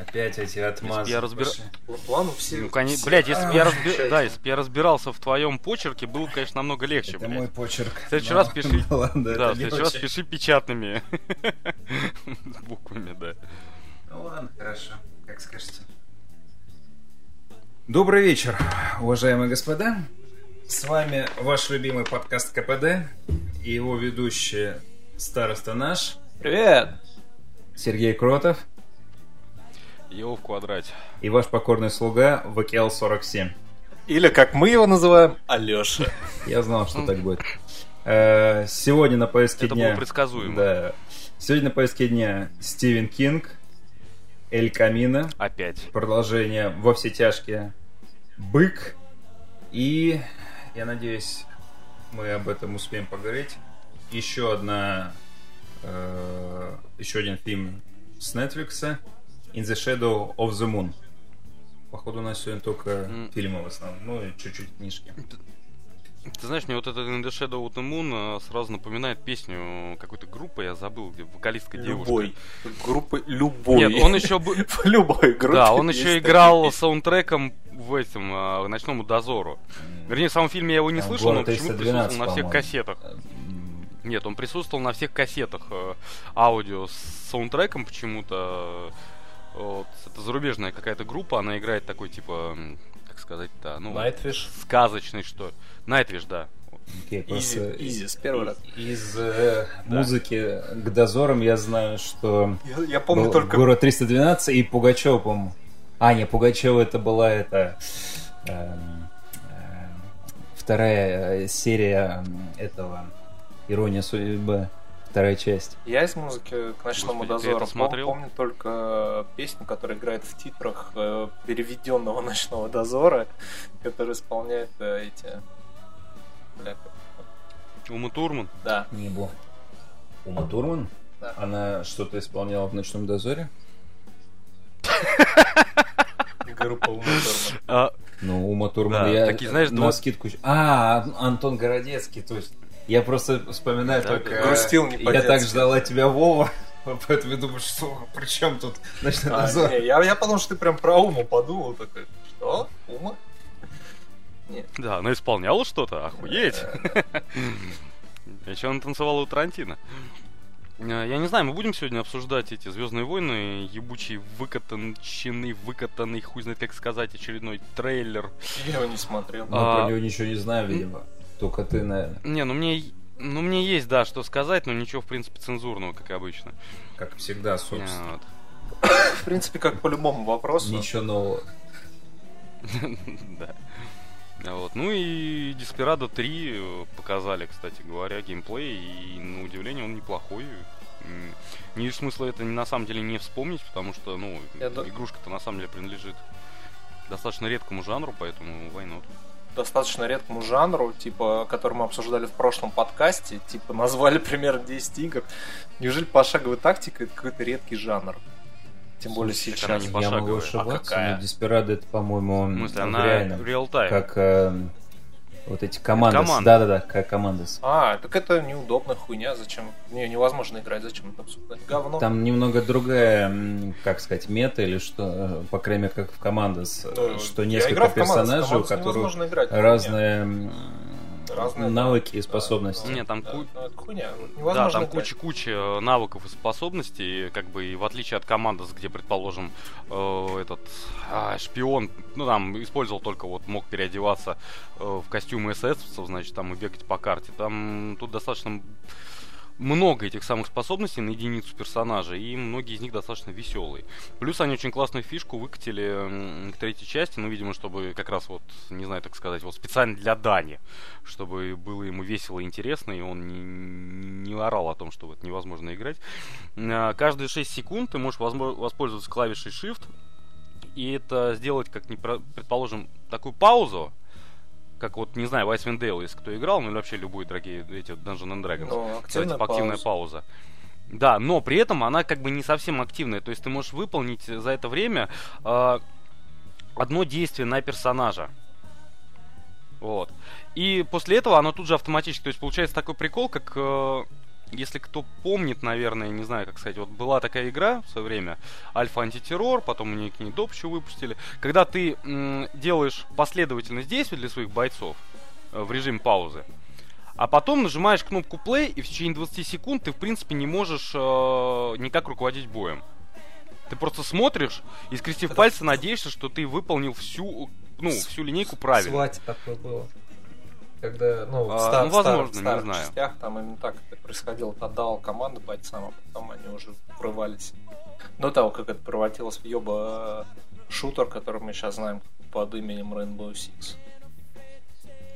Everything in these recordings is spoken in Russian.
Опять эти отмазы. Я разбира... Плану все... Ну, конечно, блядь, если бы я, разби... да, если я разбирался в твоем почерке, было, конечно, намного легче, Это блядь. мой почерк. В следующий Но- раз пиши. ну ладно, да, в следующий раз пиши печатными буквами, да. Ну ладно, хорошо, как скажете. Добрый вечер, уважаемые господа. С вами ваш любимый подкаст КПД и его ведущий староста наш Привет! Сергей Кротов Его в квадрате. и ваш покорный слуга ВКЛ-47. Или, как мы его называем, Алеша. Я знал, что так будет. Э, Сегодня на Это дня... было предсказуемо. Да. Сегодня на повестке дня Стивен Кинг, Эль Камино, Опять. продолжение «Во все тяжкие», «Бык» и, я надеюсь, мы об этом успеем поговорить, еще одна, э, еще один фильм с Netflix «In the Shadow of the Moon». Походу, у нас сегодня только М. фильмы в основном, ну и чуть-чуть книжки. Ты знаешь, мне вот этот In the Shadow of the Moon э, сразу напоминает песню какой-то группы, я забыл, где вокалистка девушка. Любой. Группы любой. Нет, он еще бы... В любой группе Да, он еще играл саундтреком в этом э, «Ночному дозору». Вернее, в самом фильме я его не слышал, но «Город почему-то 312», присутствовал на всех кассетах. Нет, он присутствовал на всех кассетах э, аудио с саундтреком почему-то. Вот, это зарубежная какая-то группа, она играет такой типа, как сказать-то, ну, Nightwish. сказочный что. Nightwish, да. просто Easy, easy, с первого раза. Из э, музыки к дозорам я знаю, что Я, я помню был только... город 312 и Пугачева, по-моему. А, не, Пугачева это была это эм, эм, вторая э, серия этого Ирония судьбы, вторая часть. Я из музыки к ночному Господи, дозору смотрел? помню только песню, которая играет в титрах э, переведенного ночного дозора, который исполняет э, эти. Бля, как- Ума Турман. Да. Не было. Ума Турман? Да. Она что-то исполняла в «Ночном дозоре»? Группа Ума Турман. А, Ну, Ума Турман, я такие, знаешь, на два- скидку... А, Ан- Антон Городецкий, то есть... Я просто вспоминаю Да, только... грустил не Я по-детски. так ждала тебя, Вова, поэтому я думаю, что... При чем тут ночной А, дозор? не, я, я подумал, что ты прям про Уму подумал такой. Что? Ума? да, она исполняла что-то, охуеть. Еще она танцевала у Тарантино. Э, Я не знаю, мы будем сегодня обсуждать эти Звездные войны, ебучий, выкатанченный, выкатанный, хуй знает как сказать, очередной трейлер. Я его не смотрел. Мы А, про него ничего не знаем, видимо. Только ты, наверное, Не, ну мне, ну мне есть, да, что сказать, но ничего, в принципе, цензурного, как обычно. как всегда, собственно. Вот. В принципе, как по любому вопросу. Ничего нового. Да. Вот. Ну и Desperado 3 э, показали, кстати говоря, геймплей, и на удивление он неплохой. Не вижу смысла это на самом деле не вспомнить, потому что, ну, Я ду- игрушка-то на самом деле принадлежит достаточно редкому жанру, поэтому войну. Достаточно редкому жанру, типа, который мы обсуждали в прошлом подкасте, типа, назвали примерно 10 игр. Неужели пошаговая тактика это какой-то редкий жанр? Тем более Слушай, сейчас. она не Я могу А ошибаться, какая? но Desperado это, по-моему, В смысле, она реальном. реал-тайм. Как э, вот эти команды. команда. Да-да-да, как команды. А, так это неудобная хуйня, зачем? Не, невозможно играть, зачем это обсуждать? Говно. Там немного другая, как сказать, мета или что, э, по крайней мере, как в командос, Ну, что несколько персонажей, у которых играть, разные, Разные, навыки и да, способности. да, Не, там да, ку- ну, хуйня. Да, там куча-куча э, навыков и способностей, как бы и в отличие от команды, где, предположим, э, этот а, шпион, ну там использовал только вот мог переодеваться э, в костюмы эсэсовцев, значит, там и бегать по карте. Там тут достаточно много этих самых способностей на единицу персонажа, и многие из них достаточно веселые. Плюс они очень классную фишку выкатили к третьей части, ну, видимо, чтобы как раз вот, не знаю, так сказать, вот специально для Дани, чтобы было ему весело и интересно, и он не, не орал о том, что вот невозможно играть. А, Каждые 6 секунд ты можешь воспользоваться клавишей Shift, и это сделать, как, не предположим, такую паузу, как вот, не знаю, Icewind Dale, если кто играл, ну или вообще любые дорогие эти Dungeons and Dragons. Ну, активная типа активная пауза. пауза. Да, но при этом она как бы не совсем активная. То есть ты можешь выполнить за это время э, одно действие на персонажа. Вот. И после этого оно тут же автоматически. То есть получается такой прикол, как э, если кто помнит, наверное, не знаю, как сказать, вот была такая игра в свое время, Альфа Антитеррор, потом они доп еще выпустили, когда ты м, делаешь последовательность действий для своих бойцов э, в режиме паузы, а потом нажимаешь кнопку play, и в течение 20 секунд ты, в принципе, не можешь э, никак руководить боем. Ты просто смотришь и, скрестив пальцы, надеешься, что ты выполнил всю, ну, всю линейку правильно. Свате такое было. Когда, ну, А, в стар- ну, возможно, стар- не старых знаю. частях там именно так это происходило. Ты отдавал команды бойцам, а потом они уже врывались. До того, как это превратилось в ёба э, шутер, который мы сейчас знаем под именем Rainbow Six.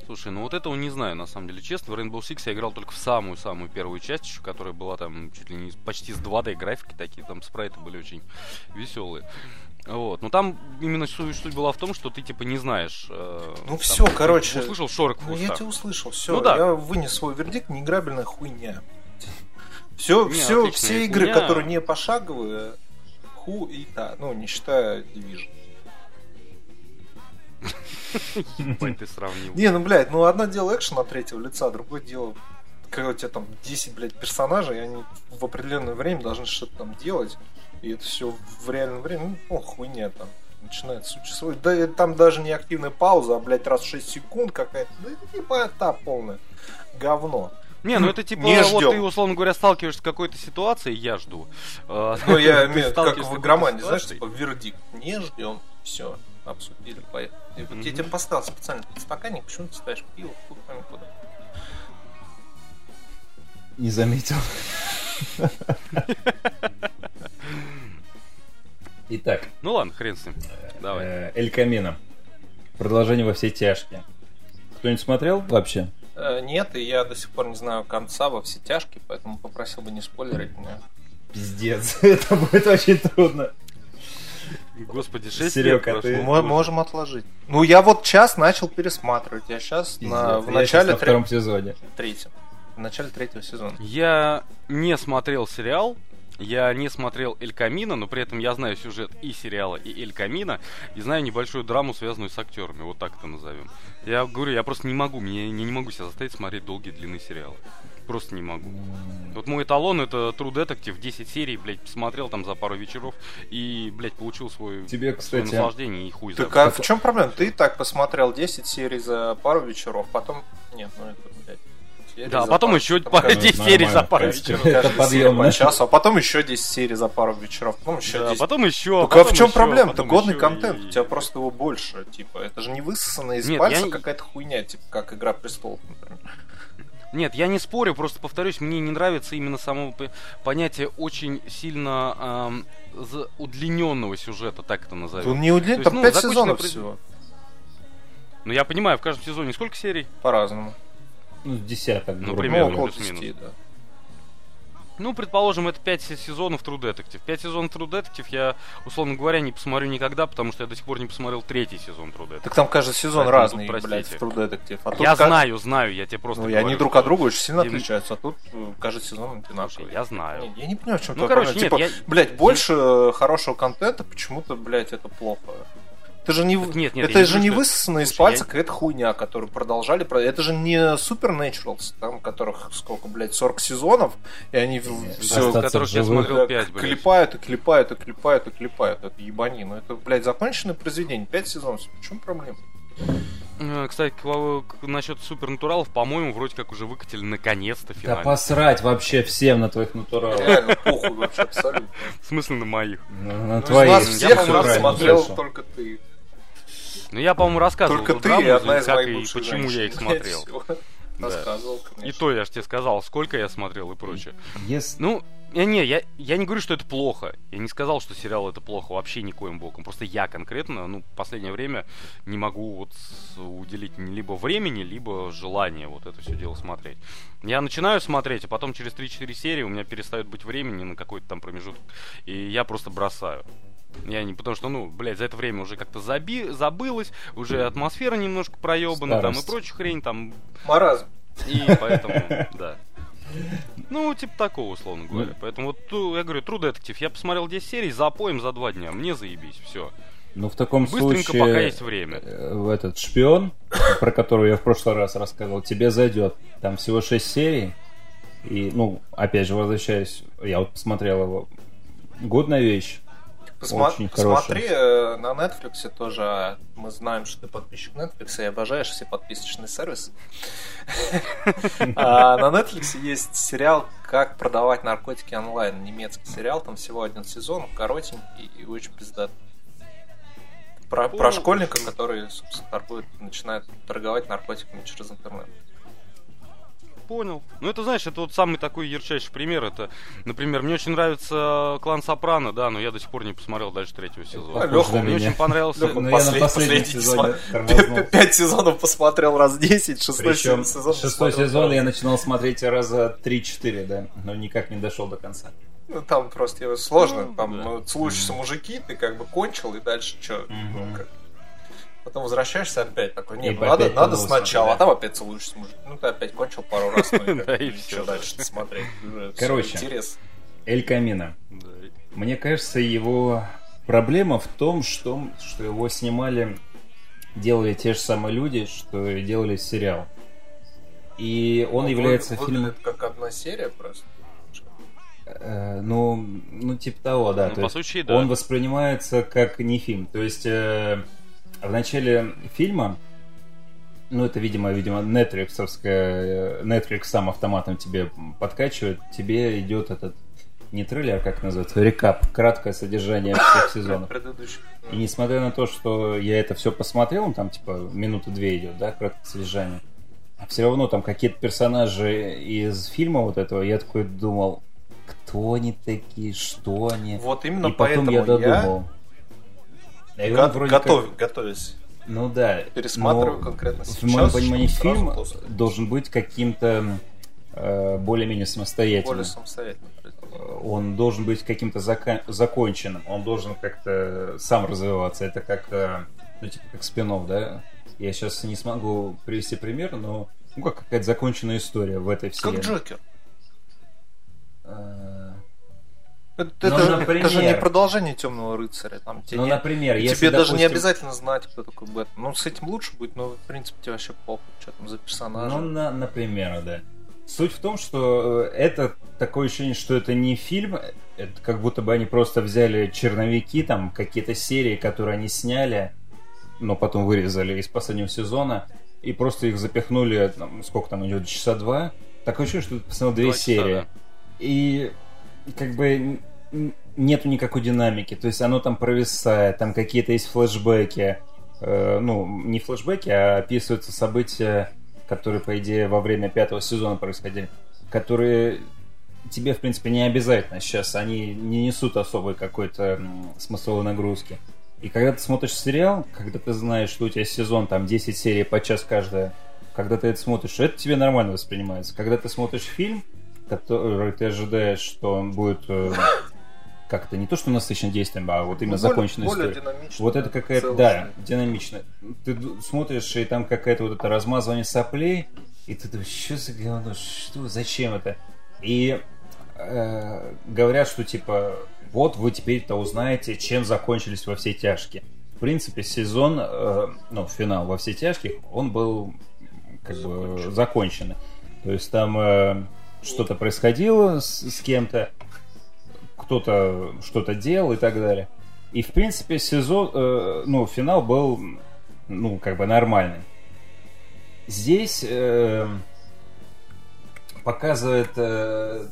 Слушай, ну вот этого не знаю, на самом деле, честно. В Rainbow Six я играл только в самую-самую первую часть, еще, которая была там чуть ли не почти с 2D графики такие, там спрайты были очень веселые. Вот, но там именно суть, суть была в том, что ты типа не знаешь. э, Ну там, ты короче. Услышал шорох в Ну, я тебя услышал, все, Ну да. я вынес свой вердикт, неиграбельная хуйня. Все, Не, все, все игры, хуйня. которые не пошаговые, ху и та, ну, не считая Division. Ты сравнил. Не, ну, блядь, ну, одно дело экшен от третьего лица, другое дело, когда у тебя там 10, блядь, персонажей, и они в определенное время должны что-то там делать, и это все в реальном времени, ну, хуйня там начинает существовать. Да и там даже не активная пауза, а, блядь, раз в 6 секунд какая-то. Да это типа та полное говно. Не, ну это типа, Не вот ждем. ты, условно говоря, сталкиваешься с какой-то ситуацией, я жду. Ну, я имею в виду, как в игромании, знаешь, типа вердикт. Не ждем. Все, обсудили, поехали. И вот я тебе поставил специально стаканник, почему ты ставишь пиво, хуй пойми куда. Не заметил. Итак, Ну ладно, хрен с ним. Давай. э, Эль Камино. Продолжение во все тяжкие. Кто-нибудь смотрел вообще? Э, Нет, и я до сих пор не знаю конца во все тяжкие, поэтому попросил бы не спойлерить меня. Пиздец, это будет очень трудно. Господи, 6 Серёг, лет ты- прошло. Мо- можем отложить. Ну, я вот час начал пересматривать. Я сейчас Пиздец. на, в Я начале щас на тре- втором сезоне. третьем. В начале третьего сезона. Я не смотрел сериал, я не смотрел Эль Камино, но при этом я знаю сюжет и сериала, и Эль Камино, и знаю небольшую драму, связанную с актерами, вот так это назовем. Я говорю, я просто не могу, мне, я не могу себя заставить смотреть долгие длинные сериалы. Просто не могу. Вот мой эталон это True Detective, 10 серий, блядь, посмотрел там за пару вечеров и, блядь, получил свой, Тебе, свое кстати, наслаждение и хуй Так забыл. а в чем проблема? Ты и так посмотрел 10 серий за пару вечеров, потом... Нет, ну это, блядь, серии Да, за потом пару- еще каждый- 10 серий за нормально, пару вечеров. Это подъемно. по часу, а потом еще 10 серий за пару вечеров, потом еще Да, 10. потом еще. Так а в потом чем еще, проблема? Это потом годный контент, и- у тебя просто его больше, типа, это же не высосанная из Нет, пальца я какая-то хуйня, типа, как Игра Престолов, например. Нет, я не спорю, просто повторюсь, мне не нравится именно само понятие очень сильно за- удлиненного сюжета, так это назовем. Он не удлинен, там ну, 5 законченное сезонов всего, Но я понимаю, в каждом сезоне сколько серий? по-разному. Ну, десяток, Ну, примерно. Ну, около плюс-минус. 10, да. Ну, предположим, это 5 сезонов True Detective. 5 сезонов True Detective я, условно говоря, не посмотрю никогда, потому что я до сих пор не посмотрел третий сезон True Detective. Так там каждый сезон Поэтому разный, тут блядь, в True Detective. А я ка- знаю, знаю, я тебе просто Ну, говорю, они друг что- от друга очень сильно Дим- отличаются, а тут э, каждый сезон одинаковый. я знаю. Не, я не понимаю, в чем Ну, короче, нет, Типа, я- блядь, больше э, хорошего контента, почему-то, блядь, это плохо. Это же не, Так нет, нет, это не же не что- высосано из пальца я- какая-то хуйня, которую продолжали. про- Это же не Supernaturals, там которых сколько, блядь, 40 сезонов, и они все Остаться которых я смотрел 5, блядь. клепают и клепают и клепают и клепают. Это ебани. Ну это, блядь, законченное произведение. 5 сезонов. В чем проблема? Э, Кстати, насчет супернатуралов, по-моему, вроде как уже выкатили наконец-то Да финально. посрать вообще всем на твоих натуралах. Реально похуй вообще абсолютно. В смысле на моих. На, на Ну, твоих. нас я, всех по-моему, смотрел только ты. Ну, я, по-моему, рассказывал Только ты драму, и одна из как моих и почему я их женщин. смотрел. Да. И то я же тебе сказал, сколько я смотрел и прочее. Если- Ну, я, не, я, я не говорю, что это плохо. Я не сказал, что сериал это плохо вообще никоим боком. Просто я конкретно, ну, в последнее время не могу вот уделить либо времени, либо желания вот это все дело смотреть. Я начинаю смотреть, а потом через 3-4 серии у меня перестает быть времени на какой-то там промежуток. И я просто бросаю. Я не, потому что, ну, блядь, за это время уже как-то заби, забылось, уже атмосфера немножко проебана, там и прочая хрень, там Маразм. и поэтому, да. Ну, типа такого, условно говоря. Ну. Поэтому вот, ту- я говорю, True Detective. Я посмотрел 10 серий, запоем за два дня. Мне заебись, все. Ну, в таком Быстренько, случае... пока есть время. э, в этот шпион, про которого я в прошлый раз рассказывал, тебе зайдет. Там всего 6 серий. И, ну, опять же, возвращаясь, я вот посмотрел его. Годная вещь. Посма- Очень посмотри хорошая. на Netflix тоже. Мы знаем, что ты подписчик Netflix и обожаешь все подписочные сервисы. А на Netflix есть сериал «Как продавать наркотики онлайн». Немецкий сериал, там всего один сезон, коротенький и очень пиздатый. Про, про школьника, который, собственно, торгует, начинает торговать наркотиками через интернет понял. Ну, это, знаешь, это вот самый такой ярчайший пример. Это, например, мне очень нравится клан Сопрано, да, но я до сих пор не посмотрел дальше третьего сезона. А, Леха, мне очень понравился. Леха, ну, я на последнем сезоне Пять сезонов посмотрел раз 10, шестой Причем сезон. Шестой сезон я начинал смотреть раза 3-4, да, но никак не дошел до конца. Ну, там просто сложно. Ну, там да. ну, целующиеся mm-hmm. мужики, ты как бы кончил, и дальше что? Mm-hmm. Ну, как Потом возвращаешься опять такой, нет, ну, надо, надо сначала, а там опять целуешься с мужиком. Ну, ты опять кончил пару раз, ну и что дальше смотреть? Короче, Эль Камина. Мне кажется, его проблема в том, что, что его снимали, делали те же самые люди, что и делали сериал. И он ну, является фильмом... как одна серия просто. Э, ну, ну, типа того, да. Ну, по сути, да. Он воспринимается как не фильм. То есть э, в начале фильма, ну это, видимо, видимо, Netflixовская, Netflix сам автоматом тебе подкачивает, тебе идет этот не трейлер, как называется, рекап, краткое содержание всех сезонов. И несмотря на то, что я это все посмотрел, там типа минуты две идет, да, краткое содержание, а все равно там какие-то персонажи из фильма вот этого, я такой думал, кто они такие, что они. Вот именно И потом я додумал. Я и он вроде готов, как... готовясь. Ну да. Пересматриваю конкретно сейчас. В моем понимании фильм должен быть каким-то э, более-менее самостоятельным. Более самостоятельным. Он должен быть каким-то зака- законченным. Он должен как-то сам развиваться. Это как, э, ну, типа, как спинов, да? Я сейчас не смогу привести пример, но ну, как какая-то законченная история в этой вселенной. Как Джокер. Э, это, ну, это, например, это же не продолжение темного рыцаря. Там, тебе ну, не, например, тебе если, даже допустим... не обязательно знать, кто такой Бэтмен. Ну, с этим лучше будет, но в принципе тебе вообще похуй, что там за персонаж. Ну, на, например, да. Суть в том, что э, это такое ощущение, что это не фильм, это как будто бы они просто взяли черновики, там какие-то серии, которые они сняли, но потом вырезали из последнего сезона, и просто их запихнули, там, сколько там идет, часа два. Такое ощущение, что ты посмотрел две серии. да. И как бы нету никакой динамики, то есть оно там провисает, там какие-то есть флешбеки, э, ну, не флешбеки, а описываются события, которые, по идее, во время пятого сезона происходили, которые тебе, в принципе, не обязательно сейчас, они не несут особой какой-то смысловой нагрузки. И когда ты смотришь сериал, когда ты знаешь, что у тебя сезон, там, 10 серий по час каждая, когда ты это смотришь, это тебе нормально воспринимается. Когда ты смотришь фильм, который ты ожидаешь, что он будет э, как-то не то, что насыщен действием, а вот именно ну, законченная более. Более вот это какая-то, да, динамично. Ты смотришь, и там какая-то вот это размазывание соплей, и ты думаешь, что за говно, что, зачем это? И э, говорят, что типа, вот вы теперь-то узнаете, чем закончились во все тяжкие. В принципе, сезон, э, ну, финал во все тяжких, он был как бы законченный. То есть там э, что-то происходило с, с кем-то, кто-то что-то делал и так далее. И в принципе сезон, э, ну финал был, ну как бы нормальный. Здесь э, показывает, э,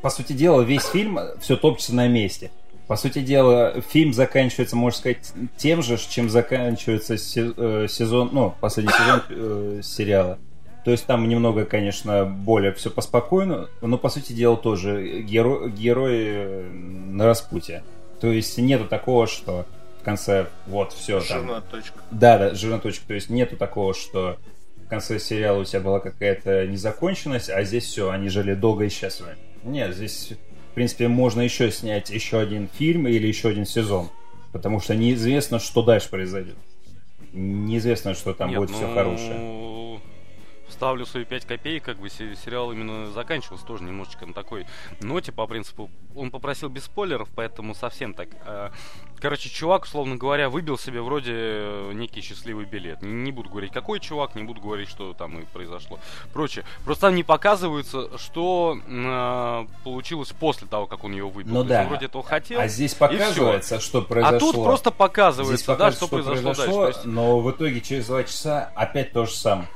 по сути дела, весь фильм все топчется на месте. По сути дела, фильм заканчивается, можно сказать, тем же, чем заканчивается э, сезон, ну, последний сезон э, сериала. То есть там немного, конечно, более все поспокойно, но по сути дела тоже геро герои на распутье. То есть нету такого, что в конце вот все там. Жирная точка. Да, да, жирная точка. То есть нету такого, что в конце сериала у тебя была какая-то незаконченность, а здесь все, они жили долго и счастливо. Нет, здесь, в принципе, можно еще снять еще один фильм или еще один сезон. Потому что неизвестно, что дальше произойдет. Неизвестно, что там Нет, будет ну... все хорошее ставлю свои 5 копеек, как бы сериал именно заканчивался тоже немножечко на такой ноте, по принципу, он попросил без спойлеров, поэтому совсем так. А, короче, чувак, условно говоря, выбил себе вроде э, некий счастливый билет. Не, буду говорить, какой чувак, не буду говорить, что там и произошло. Прочее. Просто там не показывается, что э, получилось после того, как он ее выбил. Ну да. Он вроде этого хотел. А здесь показывается, что произошло. А тут просто показывается, здесь да, что, что произошло, произошло дальше. Но в итоге через два часа опять то же самое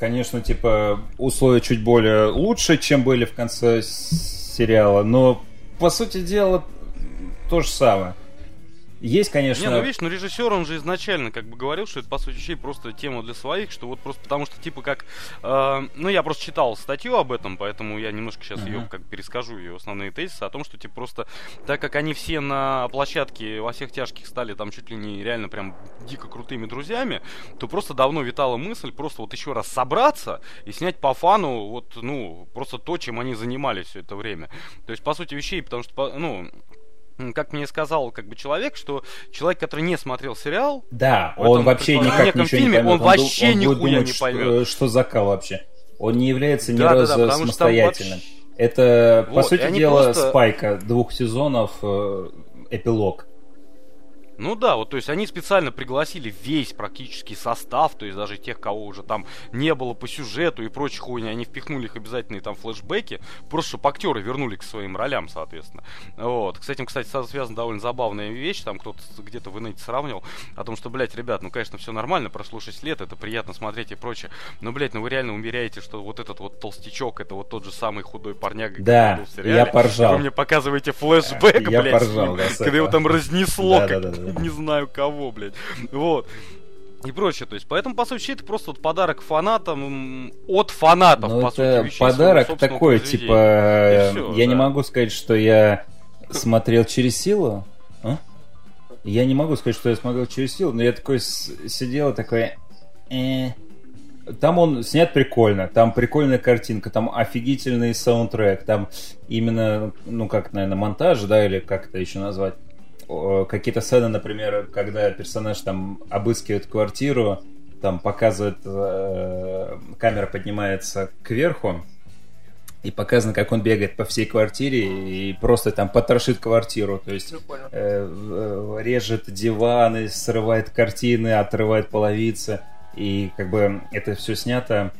конечно, типа, условия чуть более лучше, чем были в конце сериала, но, по сути дела, то же самое. Есть, конечно... Не, ну видишь, ну режиссер, он же изначально как бы говорил, что это, по сути вещей, просто тема для своих, что вот просто потому что, типа, как... Э, ну, я просто читал статью об этом, поэтому я немножко сейчас uh-huh. ее как перескажу, ее основные тезисы о том, что, типа, просто так как они все на площадке во всех тяжких стали там чуть ли не реально прям дико крутыми друзьями, то просто давно витала мысль просто вот еще раз собраться и снять по фану вот, ну, просто то, чем они занимались все это время. То есть, по сути вещей, потому что, ну, как мне сказал как бы человек, что человек, который не смотрел сериал, да, он вообще никак ничего фильме, не поймет. Он, он вообще он нихуя думать, не поймет. Что, что за кал вообще? Он не является ни да, разу да, да, самостоятельным. Вообще... Это, вот, по сути дела, просто... спайка двух сезонов, э, эпилог. Ну да, вот то есть они специально пригласили весь практически состав, то есть даже тех, кого уже там не было по сюжету и прочей хуйни, они впихнули их обязательные там флешбеки, просто чтобы актеры вернули к своим ролям, соответственно. Вот. С этим, кстати, связана довольно забавная вещь, там кто-то где-то в инете сравнивал, о том, что, блядь, ребят, ну, конечно, все нормально, прошло 6 лет, это приятно смотреть и прочее, но, блядь, ну вы реально умеряете, что вот этот вот толстячок, это вот тот же самый худой парняга, да, был в сериале. я поржал. Вы мне показываете флешбэк, я блядь, поржал, да, когда его там разнесло, да, как да, да, да. Не знаю кого, блядь. Вот и прочее. То есть, поэтому, по сути, это просто вот подарок фанатам от фанатов, ну, по это сути, вещей подарок такой, типа, все, я да. не могу сказать, что я смотрел через силу. А? Я не могу сказать, что я смотрел через силу, но я такой сидел такой... Э. Там он снят прикольно, там прикольная картинка, там офигительный саундтрек, там именно, ну как, наверное, монтаж, да, или как это еще назвать какие-то сцены, например, когда персонаж там обыскивает квартиру, там показывает, э, камера поднимается кверху, и показано, как он бегает по всей квартире и просто там потрошит квартиру. То есть э, э, режет диваны, срывает картины, отрывает половицы. И как бы это все снято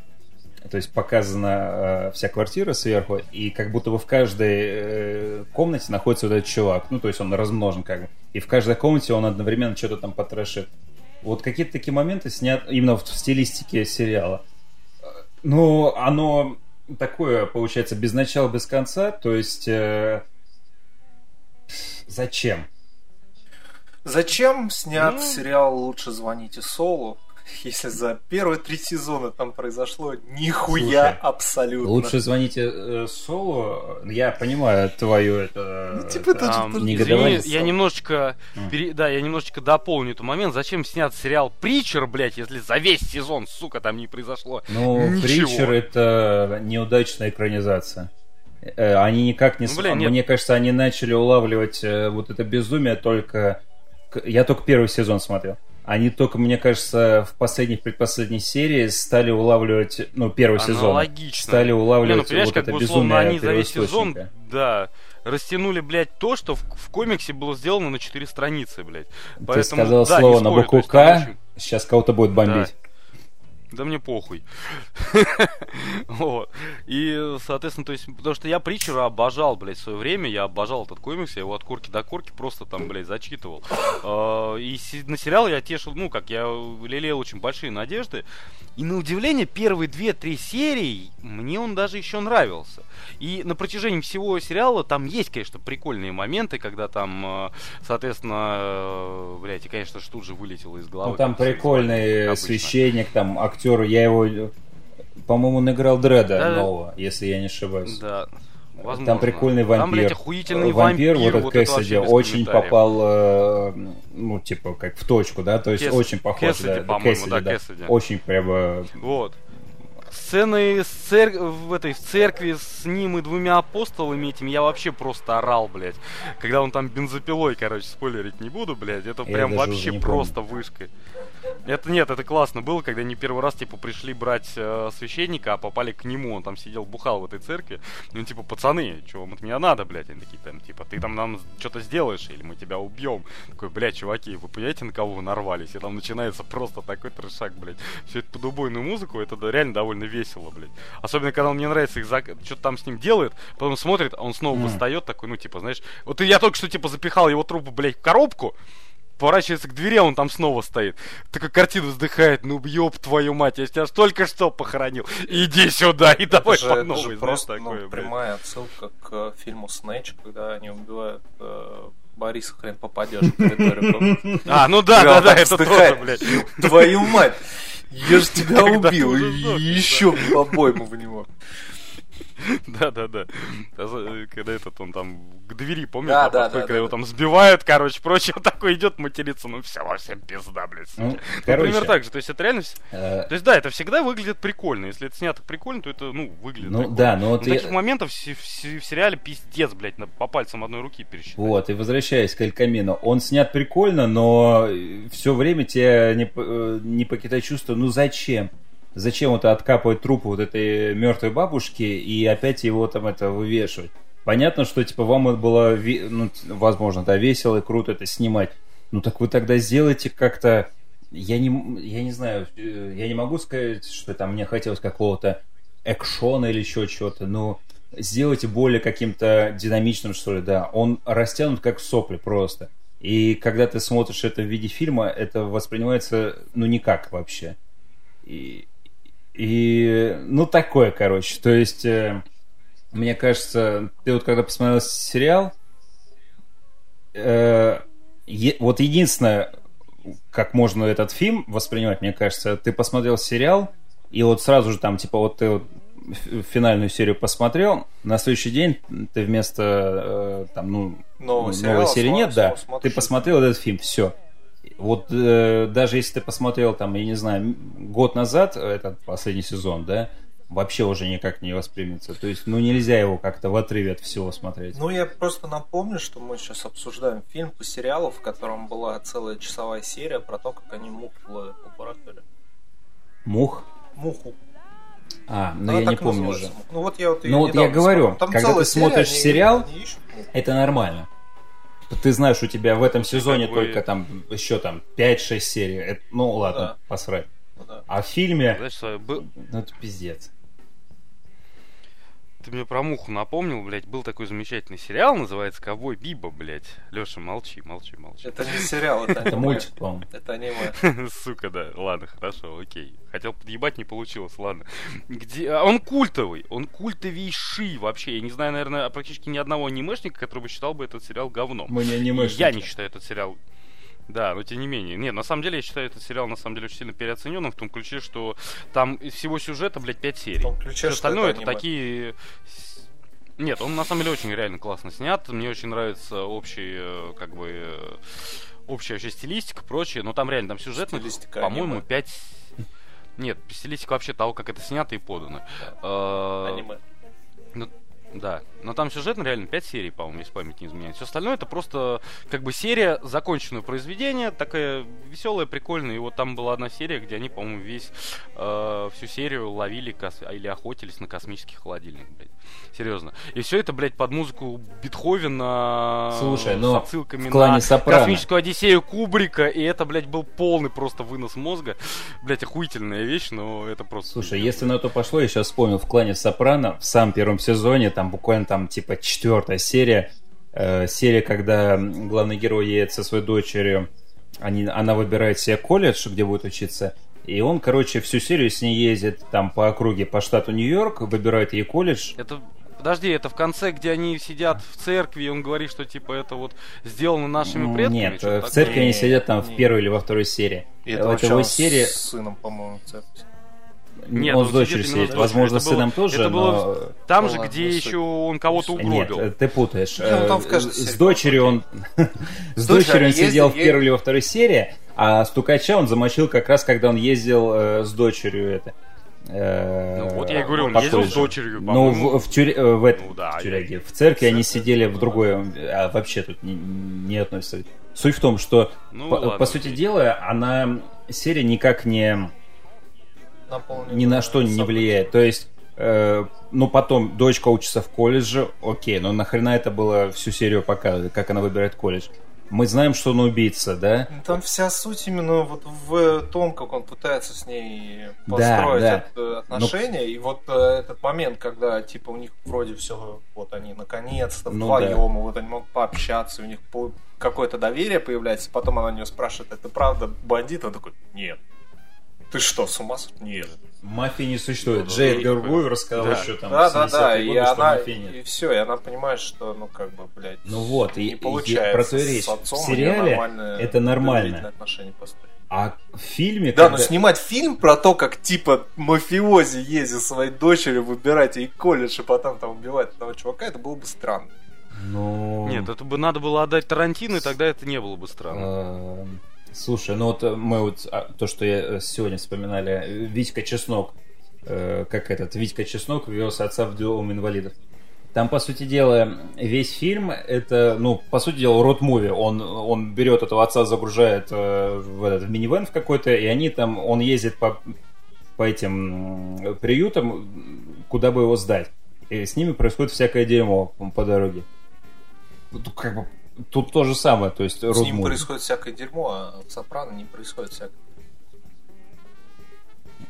то есть показана э, вся квартира сверху, и как будто бы в каждой э, комнате находится вот этот чувак. Ну, то есть он размножен как бы. И в каждой комнате он одновременно что-то там потрошит. Вот какие-то такие моменты снят именно в стилистике сериала. Ну, оно такое, получается, без начала, без конца. То есть... Э, зачем? Зачем снят ну... сериал «Лучше звоните Солу»? Если за первые три сезона там произошло нихуя Слушай, абсолютно. Лучше звоните э, Солу. Я понимаю твою это ну, типа, это негодование. Извини, я немножечко, mm. пере, да, я немножечко дополню этот момент. Зачем снят сериал Притчер, блядь, если за весь сезон, сука, там не произошло Ну, ничего. Притчер это неудачная экранизация. Э, они никак не... Ну, блин, Мне кажется, они начали улавливать э, вот это безумие только... Я только первый сезон смотрел. Они только, мне кажется, в последних предпоследней серии стали улавливать, ну, первый сезон. Стали улавливать Не, ну, вот как это бы, безумие они за весь сезон, да, растянули, блядь, то, что в, в комиксе было сделано на 4 страницы, блядь. Ты Поэтому, сказал да, слово на букву К, очень... сейчас кого-то будет бомбить. Да. Да мне похуй. вот. И, соответственно, то есть, потому что я Притчера обожал, блядь, в свое время, я обожал этот комикс, я его от корки до корки просто там, блядь, зачитывал. А, и на сериал я тешил, ну, как я лелеял очень большие надежды. И на удивление, первые две-три серии мне он даже еще нравился. И на протяжении всего сериала там есть, конечно, прикольные моменты, когда там, э, соответственно, э, блядь, и, конечно же, тут же вылетело из головы. Ну, там прикольный священник, там актер, я его, по-моему, он играл Дреда да, нового, если я не ошибаюсь. Да. Возможно. Там прикольный вампир. Там, блядь, охуительный вампир. Вампир, вот этот Кэссиди, очень попал, э, ну, типа, как в точку, да, то есть Кэс... очень похож, Кэссиди, да, Кэссиди, да, да. Кэссиди. Очень прямо... Вот. Сцены с цер... в этой в церкви с ним и двумя апостолами этими я вообще просто орал, блядь. Когда он там бензопилой, короче, спойлерить не буду, блядь. Это Я прям вообще просто вышка. Это нет, это классно было, когда они первый раз, типа, пришли брать э, священника, а попали к нему, он там сидел, бухал в этой церкви. Он, типа, пацаны, что вам от меня надо, блядь? Они такие, там, типа, ты там нам что-то сделаешь, или мы тебя убьем. Такой, блядь, чуваки, вы понимаете, на кого вы нарвались? И там начинается просто такой трешак, блядь. Все это под убойную музыку, это да, реально довольно весело, блядь. Особенно, когда мне нравится их зак... что-то там с ним делает, потом смотрит, а он снова Мгм. восстает, такой, ну, типа, знаешь, вот я только что, типа, запихал его труп, блядь, в коробку, поворачивается к двери, а он там снова стоит. Такая картина вздыхает, ну ёб твою мать, я тебя только что похоронил. Иди сюда и давай это же, по это новой. же знаешь, просто ну, такое, блядь. прямая отсылка к э, фильму Снэч, когда они убивают э, Бориса, хрен попадешь в помнишь? А, ну да, да, да, это тоже, блядь. Твою мать! Я ж тебя убил! И еще обойму в него. Да, да, да. А за- Когда этот он там к двери, помнишь, Да, да, да, когда да, его да. там сбивают, короче, прочее, он такой идет материться, ну все, во всем пизда, блядь. Ну, Например, так же, то есть это реально... э, То есть да, это всегда выглядит прикольно. Если это снято прикольно, то это, ну, выглядит ну прикольно. да, ну Но вот я- таких моментов в, се- в се- в сериале пиздец, блядь, на- по пальцам одной руки пересчитать. Вот, и возвращаясь к Эль Камино, он снят прикольно, но все время тебе не, э, не покидает чувство, ну зачем? Зачем вот откапывать труп вот этой мертвой бабушки и опять его там это вывешивать? Понятно, что типа вам это было, ну, возможно, да, весело и круто это снимать. Ну так вы тогда сделайте как-то, я не, я не знаю, э, я не могу сказать, что там мне хотелось какого-то экшона или еще чего-то, но сделайте более каким-то динамичным, что ли, да. Он растянут как сопли просто. И когда ты смотришь это в виде фильма, это воспринимается, ну, никак вообще. И, и ну, такое, короче. То есть, э, мне кажется, ты вот когда посмотрел сериал, э, е- вот единственное, как можно этот фильм воспринимать, мне кажется, ты посмотрел сериал, и вот сразу же там, типа, вот ты вот финальную серию посмотрел, на следующий день ты вместо э, там, ну, Нового сериала новой серии снова- нет, да, смотришь ты посмотрел этот фильм, все. Вот э, даже если ты посмотрел там, я не знаю, год назад этот последний сезон, да, вообще уже никак не воспримется. То есть, ну нельзя его как-то в отрыве от всего смотреть. Ну, я просто напомню, что мы сейчас обсуждаем фильм по сериалу, в котором была целая часовая серия про то, как они муху ловят. Мух? Муху. А, ну Она я не помню называется. уже. Ну вот я вот Ну вот я говорю. Там когда ты смотришь серия, они- сериал, они ищут. Это нормально. Ты знаешь, у тебя в этом сезоне как бы- только там еще там 5-6 серий. Это- ну ладно, Да. посрать. Ну да. А в фильме, Знаешь, был- ну это пиздец. Ты мне про муху напомнил, блядь, был такой замечательный сериал, называется «Ковбой Биба», блядь. Леша, молчи, молчи, молчи. Это не сериал, это Это аниме. мультик, по-моему. Это аниме. Сука, да. Ладно, хорошо, окей. Хотел подъебать, не получилось, ладно. Где... а, Он культовый, он культовейший вообще. Я не знаю, наверное, практически ни одного анимешника, который бы считал бы этот сериал говном. Мы не анимешники. Я не считаю этот сериал да, но тем не менее. Нет, на самом деле я считаю этот сериал на самом деле очень сильно переоцененным в том ключе, что там из всего сюжета, блядь, 5 серий. В том ключе, Все остальное это это такие... Нет, он на самом деле очень реально классно снят. Мне очень нравится общий, э, как бы, э, общая вообще стилистика, прочее. Но там реально, там Стилистика по-моему, аниме. 5... Нет, стилистика вообще того, как это снято и подано. Э, Аниме. да, но там сюжетно реально 5 серий, по-моему, если память не изменяет. Все остальное это просто как бы серия, законченное произведение, такая веселая, прикольная. И вот там была одна серия, где они, по-моему, весь э, всю серию ловили кос- или охотились на космический холодильник, блядь. Серьезно. И все это, блядь, под музыку Бетховена Слушай, с ну, отсылками в клане на Сопрано. космическую Одиссею Кубрика, и это, блядь, был полный просто вынос мозга. Блядь, охуительная вещь, но это просто... Слушай, если на то пошло, я сейчас вспомнил в клане Сопрано, в самом первом сезоне, там буквально там типа четвертая серия, э, серия, когда главный герой едет со своей дочерью, они, она выбирает себе колледж, где будет учиться, и он, короче, всю серию с ней ездит там по округе, по штату Нью-Йорк, выбирает ей колледж. Это Подожди, это в конце, где они сидят в церкви, и он говорит, что типа это вот сделано нашими Ну, предками. Нет, что-то в такое? церкви они сидят там в не. первой или во второй серии. И Это это его серия- с сыном, по-моему, в церкви. Нет, он он с дочерью сидит Возможно, с сыном было- тоже, это было но... Там Ну же, ладно, где ну, еще он кого-то Нет, угробил. э, ты путаешь. Ну, там в Э, каждой С дочерью он... С Слушай, дочерью он сидел в первой или во второй серии, а стукача он замочил как раз, когда он ездил э, с дочерью это. Ну вот я и говорю, он по ездил с дочерью, Ну, в, в, тюре- в, этой- Ну да, в тюряге. В церкви они сидели в другой, а вообще тут не, не относится. Суть в том, что, Ну, по, ладно, по сути окей. дела, она серия никак не Наполнено ни на что не влияет. То есть, э, ну потом дочка учится в колледже, окей, но нахрена это было всю серию показывать, как она выбирает колледж? Мы знаем, что он убийца, да? Ну, Там вся суть именно вот в том, как он пытается с ней Да, построить да. Ну, это- отношения. И вот э, этот момент, когда типа у них вроде все, вот они наконец-то Ну вдвоем, и вот они могут пообщаться, у них какое-то доверие появляется. Потом она у нее спрашивает, это правда бандит? Он такой, нет. Ты что, с ума сошел? Нет. Мафии не существует. Ну, Джей ну, Эдгар Гувер рассказал да. еще там да, да, да. 70-е И годы, что она, мафии нет. и все, и она понимает, что, ну, как бы, блядь, Ну вот, и, не и получается про то и речь. с отцом в сериале нормальное, это нормально. доверительные отношения построить. А в фильме... Да, когда- но снимать фильм про то, как типа мафиози ездит своей дочерью выбирать ей колледж и потом там убивать одного чувака, это было бы странно. Ну... Нет, это бы надо было отдать Тарантино, и тогда это не было бы странно. Слушай, ну вот э, мы вот а, то, что я э, сегодня вспоминали, э, Витька Чеснок, э, как этот Витька Чеснок вез отца в дом инвалидов. Там, по сути дела, весь фильм это, ну, по сути дела, рот муви. Он, он берет этого отца, загружает э, в этот в минивэн в какой-то, и они там, он ездит по, по этим приютам, куда бы его сдать. И с ними происходит всякое дерьмо по дороге. Ну, как бы, тут то же самое, то есть С род ним муви. происходит всякое дерьмо, а в Сопрано не происходит всякое.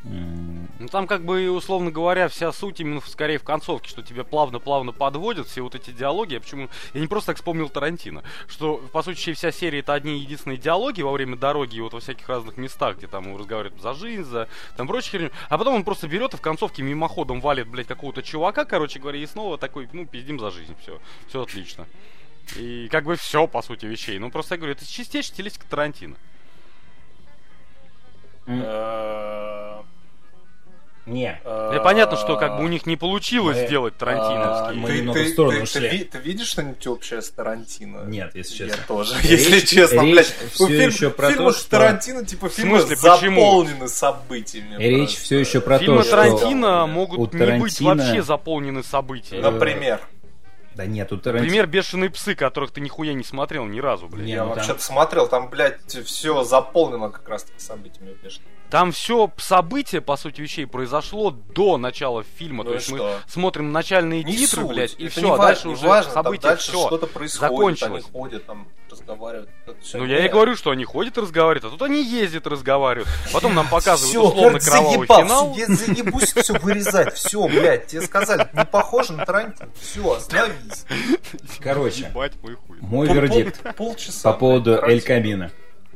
Ну там как бы, условно говоря, вся суть именно в- скорее в концовке, что тебя плавно-плавно подводят, все вот эти диалоги. Я почему... Я не просто так вспомнил Тарантино, что, по сути, вся серия это одни единственные диалоги во время дороги и вот во всяких разных местах, где там разговаривают за жизнь, за там прочую херню. А потом он просто берет и в концовке мимоходом валит, блядь, какого-то чувака, короче говоря, и снова такой, ну, пиздим за жизнь, все, все отлично. И как бы все, по сути, вещей. Ну, просто я говорю, это чистейшая стилистика Тарантино. Э, Не. э, И понятно, что как бы у них не получилось сделать а, тарантиновский. ты- ты- видишь что-нибудь общее с Тарантино? Нет, если Я честно. тоже, Речь- если честно, речь блядь. всё у фильм- ещё про то, фильмы что- Тарантино, типа, фильмы заполнены событиями. Речь все еще про Фильмы то, что... Тарантино у могут не быть Тарантино- вообще заполнены событиями. Например. Да нет, у Тарантино... Например, бешеные псы, которых ты нихуя не смотрел ни разу, блядь. Не, Я ну там- вообще-то смотрел, там, блядь, все заполнено как раз таки событиями. бешеных. Там все событие, по сути вещей, произошло до начала фильма. Ну То есть мы что? смотрим начальные Не титры, суть. блядь, и Это все, не а дальше не уже важно, там событие дальше все. что-то происходит, закончилось. они ходят, там, разговаривают. Ну, я и говорю, что они ходят и разговаривают, а тут они ездят и разговаривают. Потом нам показывают Всё, условно кровавый заебал, финал. Я заебусь все вырезать. Все, блядь, тебе сказали, не похоже на Тарантино. Все, остановись. Короче, мой вердикт по поводу Эль. Камина.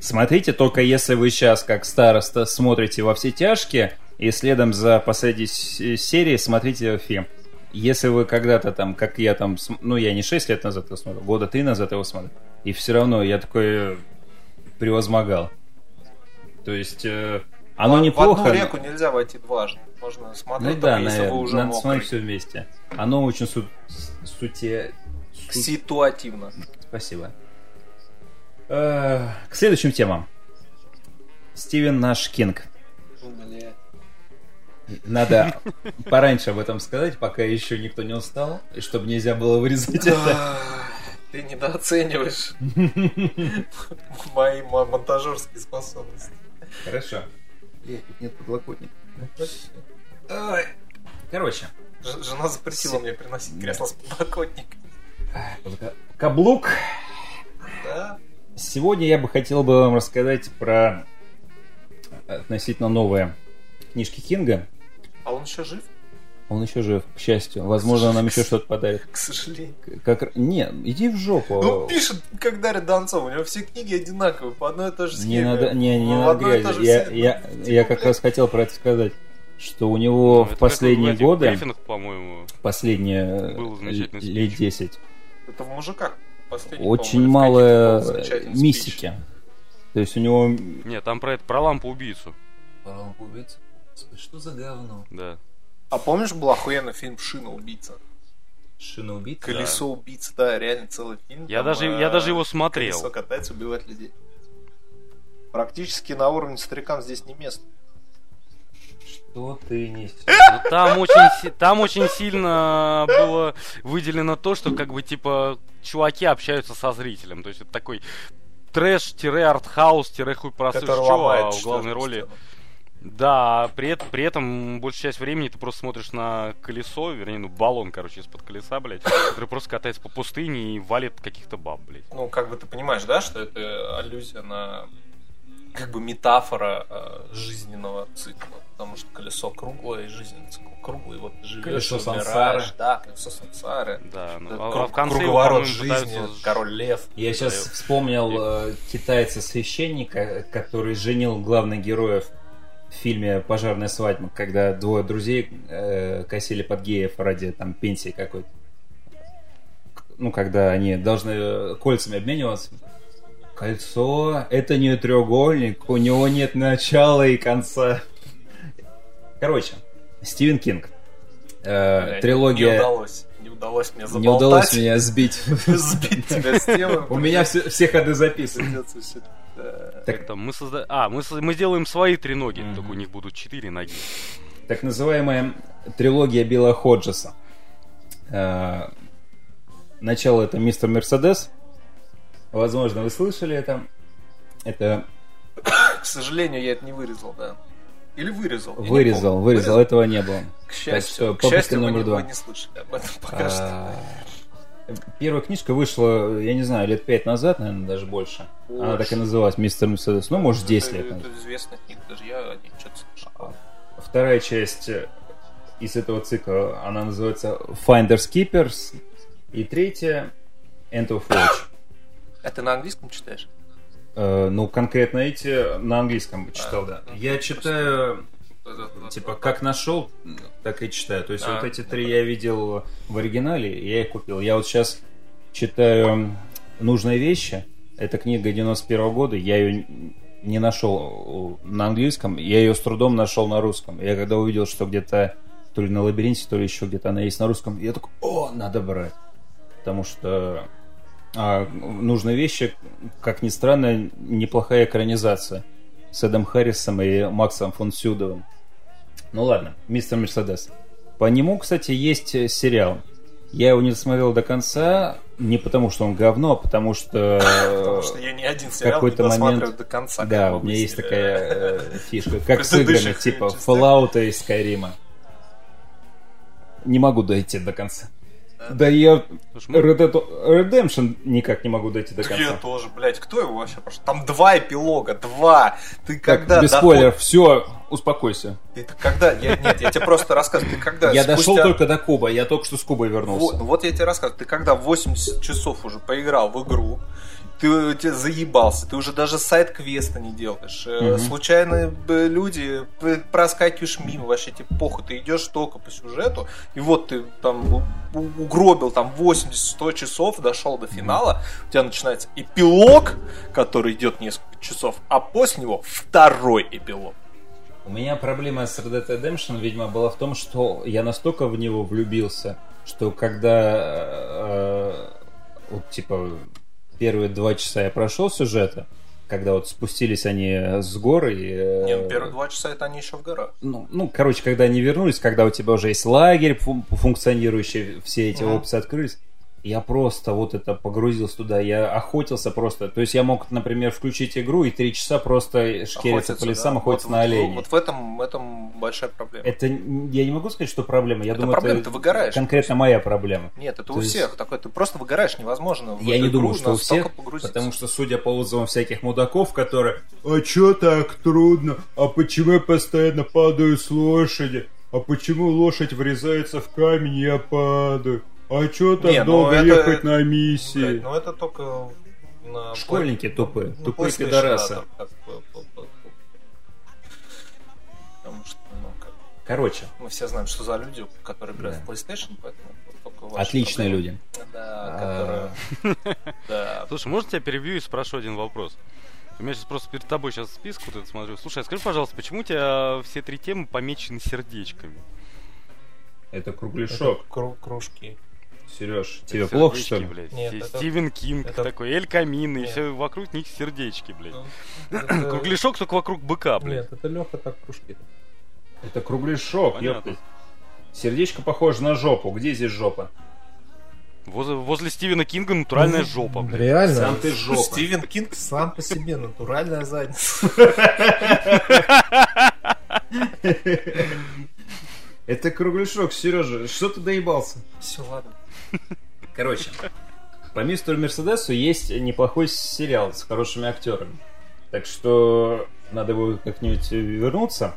Смотрите только если вы сейчас, как староста, смотрите во все тяжкие, и следом за последней серией смотрите фильм. Если вы когда-то там, как я там, ну я не 6 лет назад его смотрел, года 3 назад его смотрел, и все равно я такой э, превозмогал. То есть э, оно В неплохо. одну реку нельзя войти дважды. Можно Ну смотреть да, только если наверное, вы уже надо мокрый. смотреть все вместе. Оно очень су- суте... су- Ситуативно. Спасибо. Э, К следующим темам. Стивен наш Кинг. Надо пораньше об этом сказать, пока еще никто не устал, и чтобы нельзя было вырезать это. Ты недооцениваешь мои мо- монтажерские способности. Хорошо. Тут нет подлокотника. Короче, Жена запретила мне приносить кресло с подлокотником. каблук. Да? Сегодня я бы хотел бы вам рассказать про относительно новые книжки Кинга. А он еще жив? Он еще жив, к счастью. Возможно, он нам еще что-то подарит. К сожалению. Как... Не, иди в жопу. Ну, пишет, как Дарья Донцова. У него все книги одинаковые, по одной и той же схеме. Не надо, не, не В надо грязи. Я, схеме. я, Ну, я как блядь, раз хотел про это сказать, что у него Ну, в это последние годы, Гриффинах, по-моему, последние Был лет спич. 10, Это в мужиках. Последний, очень мало мистики. То есть у него... Нет, там про это, про лампу-убийцу. Что за говно? Да. А помнишь, был охуенный фильм «Шина убийца»? Шина убийца? Колесо убийца, да, реально целый фильм. Я Там, даже, э, я даже его смотрел. Колесо катается, убивает людей. Практически на уровне старикам здесь не место. Что ты несешь? Ну, там очень, там очень сильно было выделено то, что как бы типа чуваки общаются со зрителем. То есть это такой трэш-артхаус-хуй чё, ломает а в главной роли... Да, при, при этом большую часть времени ты просто смотришь на колесо, вернее, ну баллон, короче, из-под колеса, блядь, который просто катается по пустыне и валит каких-то баб, блядь. Ну, как бы ты понимаешь, да, что это аллюзия на как бы метафора э, жизненного цикла. Потому что колесо круглое и жизненный цикл круглый. Вот живешь, Колесо умираешь. сансары. Да, колесо сансары. Да, ну, Это а- круг- в конце круговорот жизни, пытаются король лев. Я сейчас Да, вспомнил э, китайца-священника, который женил главных героев в фильме «Пожарная свадьба», когда двое друзей э, косили под геев ради там пенсии какой-то. Ну, когда они должны кольцами обмениваться. Кольцо — это не треугольник, у него нет начала и конца. Короче, Стивен Кинг. Э, Бля, трилогия... Не удалось. Не удалось мне заболтать. Не удалось меня сбить. сбить тебя с темы. У меня все, ходы записаны. Так, там, мы созда... А, мы, сделаем свои три ноги, только у них будут четыре ноги. так называемая трилогия Билла Ходжеса. Э, Начало это Мистер Мерседес. Возможно, вы слышали это. Это К сожалению, я это не вырезал, да. Или вырезал. вырезал, помню. вырезал, этого не было. К Так счастью, что к счастью вы, номер не, два. вы не слышали об этом пока что. А, Первая книжка вышла, я не знаю, лет пять назад, наверное, даже больше. Она так и называлась Мистер Мерседес. Ну, может, 10 лет это, известная книга, даже я о ней что-то слышал. Вторая часть э, из этого цикла, она называется Finders Keepers. И третья End of Watch. А ты на английском читаешь? Э, ну, конкретно эти на английском читал, да. Я читаю, типа, как нашел, так и читаю. То есть А, вот эти ну три я видел в оригинале, и я их купил. Я вот сейчас читаю «Нужные вещи». Это книга 91 года. Я ее не нашел на английском, я ее с трудом нашел на русском. Я когда увидел, что где-то то ли на лабиринте, то ли еще где-то она есть на русском, я такой, о, надо брать. Потому что а, нужные вещи, как ни странно, неплохая экранизация с Эдом Харрисом и Максом фон Сюдовым. Ну ладно, мистер Мерседес. По нему, кстати, есть э, сериал. Я его не досмотрел до конца, не потому что он говно, а потому что... Потому что я ни один сериал какой-то не момент- до конца. Да, у меня есть такая э, фишка, как с играми, типа. Fallout и Skyrim. Не могу дойти до конца. Да я Red Dead Redemption никак не могу дойти до Так я конца. тоже, блядь, кто его вообще прошел? Там два эпилога, два. Ты Так, когда без доход- спойлеров, все, успокойся. Ты когда? Я, нет, я тебе просто рассказываю. Ты когда? Я дошел спустя- только до Куба, я только что с Кубой Вот, вернулся. ну вот я тебе рассказываю. Ты когда 80 часов уже поиграл в игру, ты тебе заебался, ты уже даже сайт-квеста не делаешь. Э, Мгм. Случайные б, люди п- проскакиваешь мимо, вообще тебе похуй, ты идешь только по сюжету, и вот ты там угробил там 80-100 часов, дошел до финала, у тебя начинается эпилог, который идет несколько часов, а после него второй эпилог. У меня проблема с Red Dead Redemption, видимо, была в том, что я настолько в него влюбился, что когда э, вот типа первые два часа я прошел сюжета, когда вот спустились они с горы. и, э, Не, ну первые два часа это они еще в горах. ну, ну, короче, когда они вернулись, когда у тебя уже есть лагерь фун- функционирующий, все эти Мгм. опции открылись, я просто вот это погрузился туда, я охотился просто. То есть я мог, например, включить игру и три часа просто шкериться по лесам, да. охотиться Вот- на оленей. Вот в этом, в этом большая проблема. Это я не могу сказать, что проблема. Я Это думаю, проблема, это ты выгораешь. конкретно моя проблема. Нет, это То у есть- всех такое. Ты просто выгораешь, невозможно. Я не думаю, что у всех, потому что, судя по отзывам всяких мудаков, которые «А чё так трудно? А почему я постоянно падаю с лошади? А почему лошадь врезается в камень, и я падаю? А чё так Не, ну долго это- ехать на миссии?» Блядь, ну это только на Школьники тупые, Ну, тупые пидорасы. по- Потому что, ну, как, Короче, мы все знаем, что за люди, которые играют Да. в PlayStation, поэтому это отличные проблемы. люди. Да, которые... Да. Слушай, можно тебя перебью и спрошу один вопрос? У меня сейчас просто перед тобой сейчас список вот этот смотрю. Слушай, а скажи, пожалуйста, почему у тебя все три темы помечены сердечками? Это Это кругляшок. кру- кружки. Сереж, тебе плохо, что ли? блядь. Нет, это- Стивен Кинг это- такой, Эль Камин, и все вокруг них сердечки, блядь. Ну, это- Кругляшок только вокруг быка, блядь. Нет, это Леха так кружки. Это кругляшок, ёпта. Сердечко похоже на жопу. Где здесь жопа? Возле, возле Стивена Кинга натуральная жопа, блядь. Реально. Сам ты жопа. Стивен Кинг сам по себе натуральная задница. Это кругляшок, Сережа. Что ты доебался? Все, ладно. Короче, по мистеру Мерседесу есть неплохой сериал с хорошими актерами. Так что надо будет как-нибудь вернуться.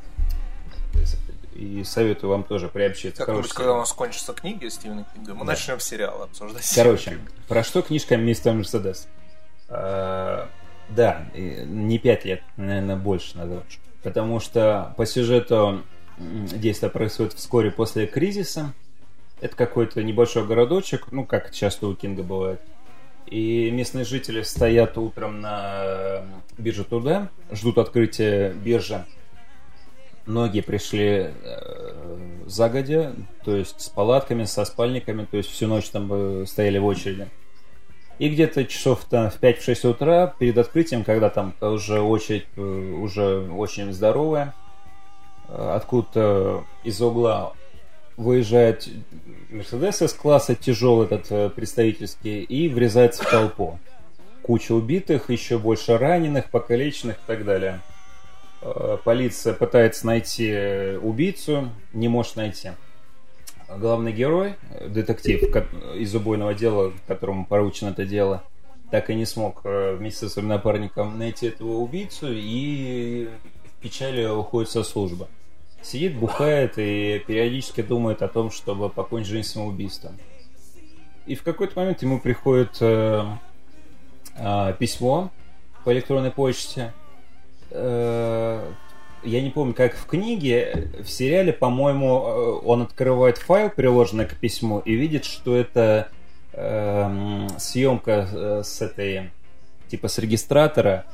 И советую вам тоже приобщиться. Как-нибудь, когда у сериал. нас кончатся книги Стивена Кинга, мы Да. начнем сериалы обсуждать. Короче, про что книжка «Мистер Мерседес»? А, Да, не пять лет, наверное, больше надо. Потому что по сюжету действие происходит вскоре после кризиса. Это какой-то небольшой городочек, ну, как часто у Кинга бывает. И местные жители стоят утром на э, бирже труда, ждут открытия биржи. Многие пришли э, загодя, то есть с палатками, со спальниками, то есть всю ночь там э, стояли в очереди. И где-то часов там, в 5-6 утра, перед открытием, когда там уже очередь э, уже очень здоровая, откуда из угла выезжает Мерседес из класса тяжелый этот э, представительский и врезается в толпу. Куча убитых, еще больше раненых, покалеченных и так далее. Э, Полиция пытается найти э, убийцу, не может найти. Главный герой, детектив из убойного дела, которому поручено это дело, так и не смог вместе со своим напарником найти этого убийцу и в печали уходит со службы. Сидит, бухает и периодически думает о том, чтобы покончить жизнь самоубийством. И в какой-то момент ему приходит э, а, письмо по электронной почте. Э, я не помню, как в книге, в сериале, по-моему, э, он открывает файл, приложенный к письму, и видит, что это эм, съемка э, с этой, типа с регистратора,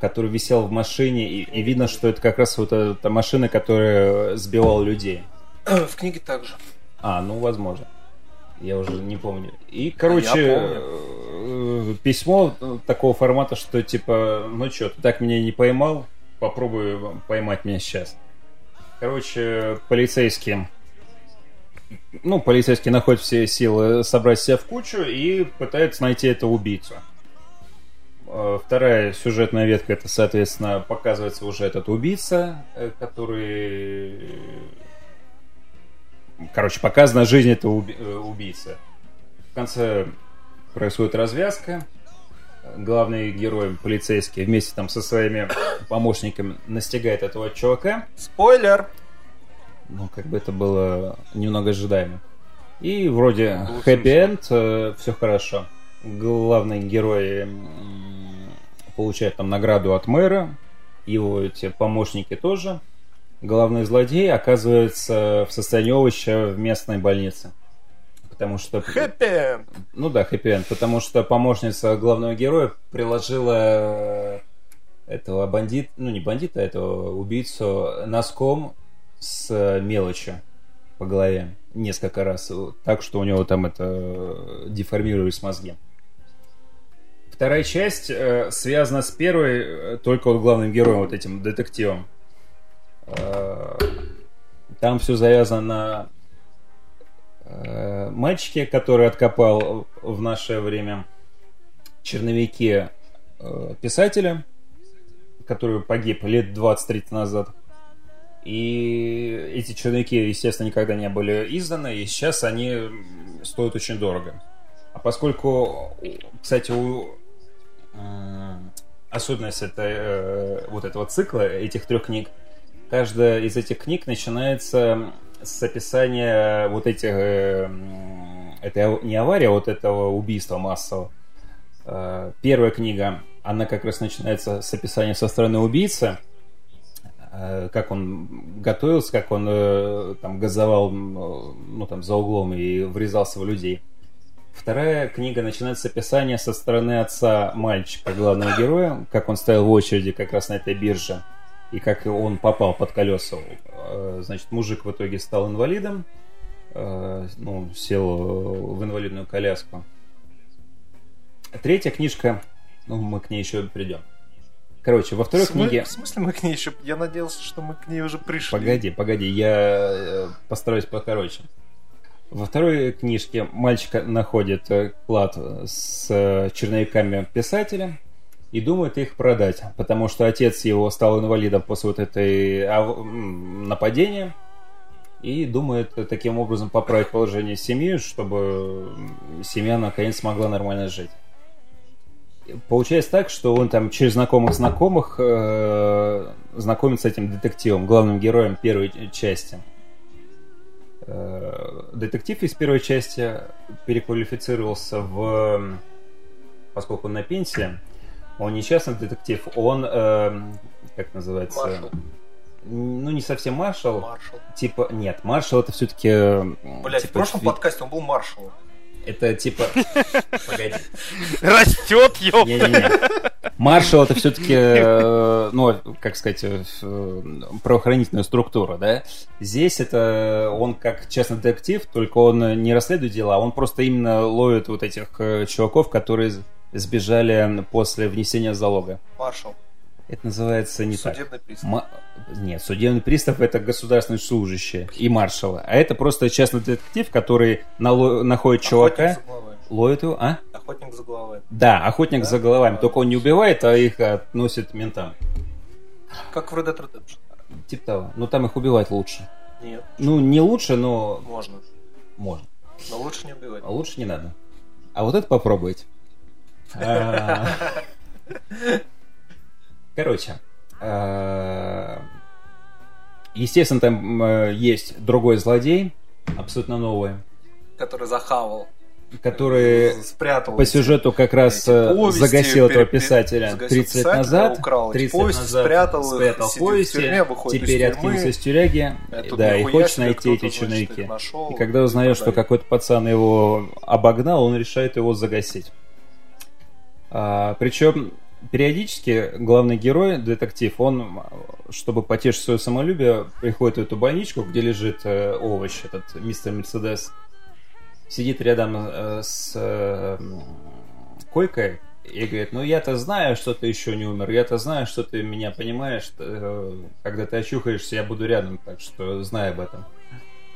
который висел в машине, и, и видно, что это как раз вот эта машина, которая сбивала людей. В книге также. А, ну, возможно. Я уже не помню. И, короче, помню. э, письмо такого формата, что типа, ну что, ты так меня не поймал, попробуй поймать меня сейчас. Короче, полицейские ну, полицейские находят все силы собрать себя в кучу и пытаются найти этого убийцу. Э, Вторая сюжетная ветка, это, соответственно, показывается уже этот убийца, э, который... Короче, показана жизнь этого уби- э, убийцы. В конце происходит развязка. Главный герой, полицейский, вместе там со своими помощниками настигает этого чувака. Спойлер! Ну, как бы это было немного ожидаемо. И вроде хэппи-энд, все хорошо. Главный герой получает там награду от мэра, его эти помощники тоже. Главный злодей оказывается в состоянии овоща в местной больнице. Потому что... Хэппи! Ну да, хэппи-энд, потому что помощница главного героя приложила э, этого бандита, ну не бандита, а этого убийцу носком с э, мелочью по голове несколько раз, так что у него там это э, деформировались мозги. Вторая часть э, связана с первой э, только вот главным героем, вот этим детективом. Э, Там все завязано на э, мальчике, который откопал в наше время черновики э, писателя, который погиб лет 20-30 назад. И эти черновики, естественно, никогда не были изданы, и сейчас они стоят очень дорого. А поскольку, кстати, у, особенность это, э, вот этого цикла, этих трех книг, каждая из этих книг начинается с описания вот этих... э, это не авария, а вот этого убийства массового. Э, Первая книга, она как раз начинается с описания со стороны убийцы, как он готовился, как он там газовал ну, там, за углом и врезался в людей. Вторая книга начинается с описания со стороны отца мальчика, главного героя, как он стоял в очереди как раз на этой бирже, и как он попал под колеса. Э, Значит, мужик в итоге стал инвалидом, э, ну, сел в инвалидную коляску. Третья книжка, ну, мы к ней еще придем. Короче, во второй смы- книге... В смысле мы к ней еще... Я надеялся, что мы к ней уже пришли. Погоди, погоди, я э, постараюсь покороче. Во второй книжке мальчик находит э, клад с э, черновиками писателя и думает их продать, потому что отец его стал инвалидом после вот этой м, нападения и думает э, таким образом поправить положение семьи, чтобы семья наконец смогла нормально жить. Получается так, что он там через знакомых знакомых э, знакомится с этим детективом, главным героем первой части. Э, детектив из первой части переквалифицировался в... Поскольку он на пенсии, он не частный детектив, он... э, как называется? Маршал. Ну, не совсем маршал. Маршал. Типа, нет, маршал это все-таки... Блять, в прошлом подкасте он был маршалом. Это типа... Погоди. Растет, ёп! Не-не-не. Маршал это все-таки, ну, как сказать, э, правоохранительная структура, да? Здесь это он как частный детектив, только он не расследует дела, он просто именно ловит вот этих э, чуваков, которые сбежали после внесения залога. Маршал. Это называется не так. Судебный пристав. Ма- Нет, судебный пристав это государственный служащий и маршала. А это просто частный детектив, который нало- находит чувака, ловит его, а? Охотник за головами. Да, охотник Да? за головами. Только он не убивает, а их относит ментам. Как в Red Dead Redemption. Типа того. Но там их убивать лучше. Нет, Ну, не лучше, но можно. можно. Но лучше не убивать. А лучше не надо. А вот это попробуйте. Короче. а, Естественно, там э, есть другой злодей, абсолютно новый, Который захавал. который спрятал по сюжету как раз э, повести, загасил этого писателя загасил 30 лет назад. украл эти 30 лет повести, назад спрятал их, спрятал в повести, тюрьме, выходит теперь из откинулся из тюряги, да, и хочет найти эти черновики. их нашел, И когда узнает, что какой-то пацан его обогнал, он решает его загасить. А, причем периодически главный герой, детектив, он, чтобы потешить свое самолюбие, приходит в эту больничку, где лежит э, овощ, этот мистер Мерседес, сидит рядом э, с э, койкой и говорит, ну я-то знаю, что ты еще не умер, я-то знаю, что ты меня понимаешь, э, когда ты очухаешься, я буду рядом, так что знай об этом.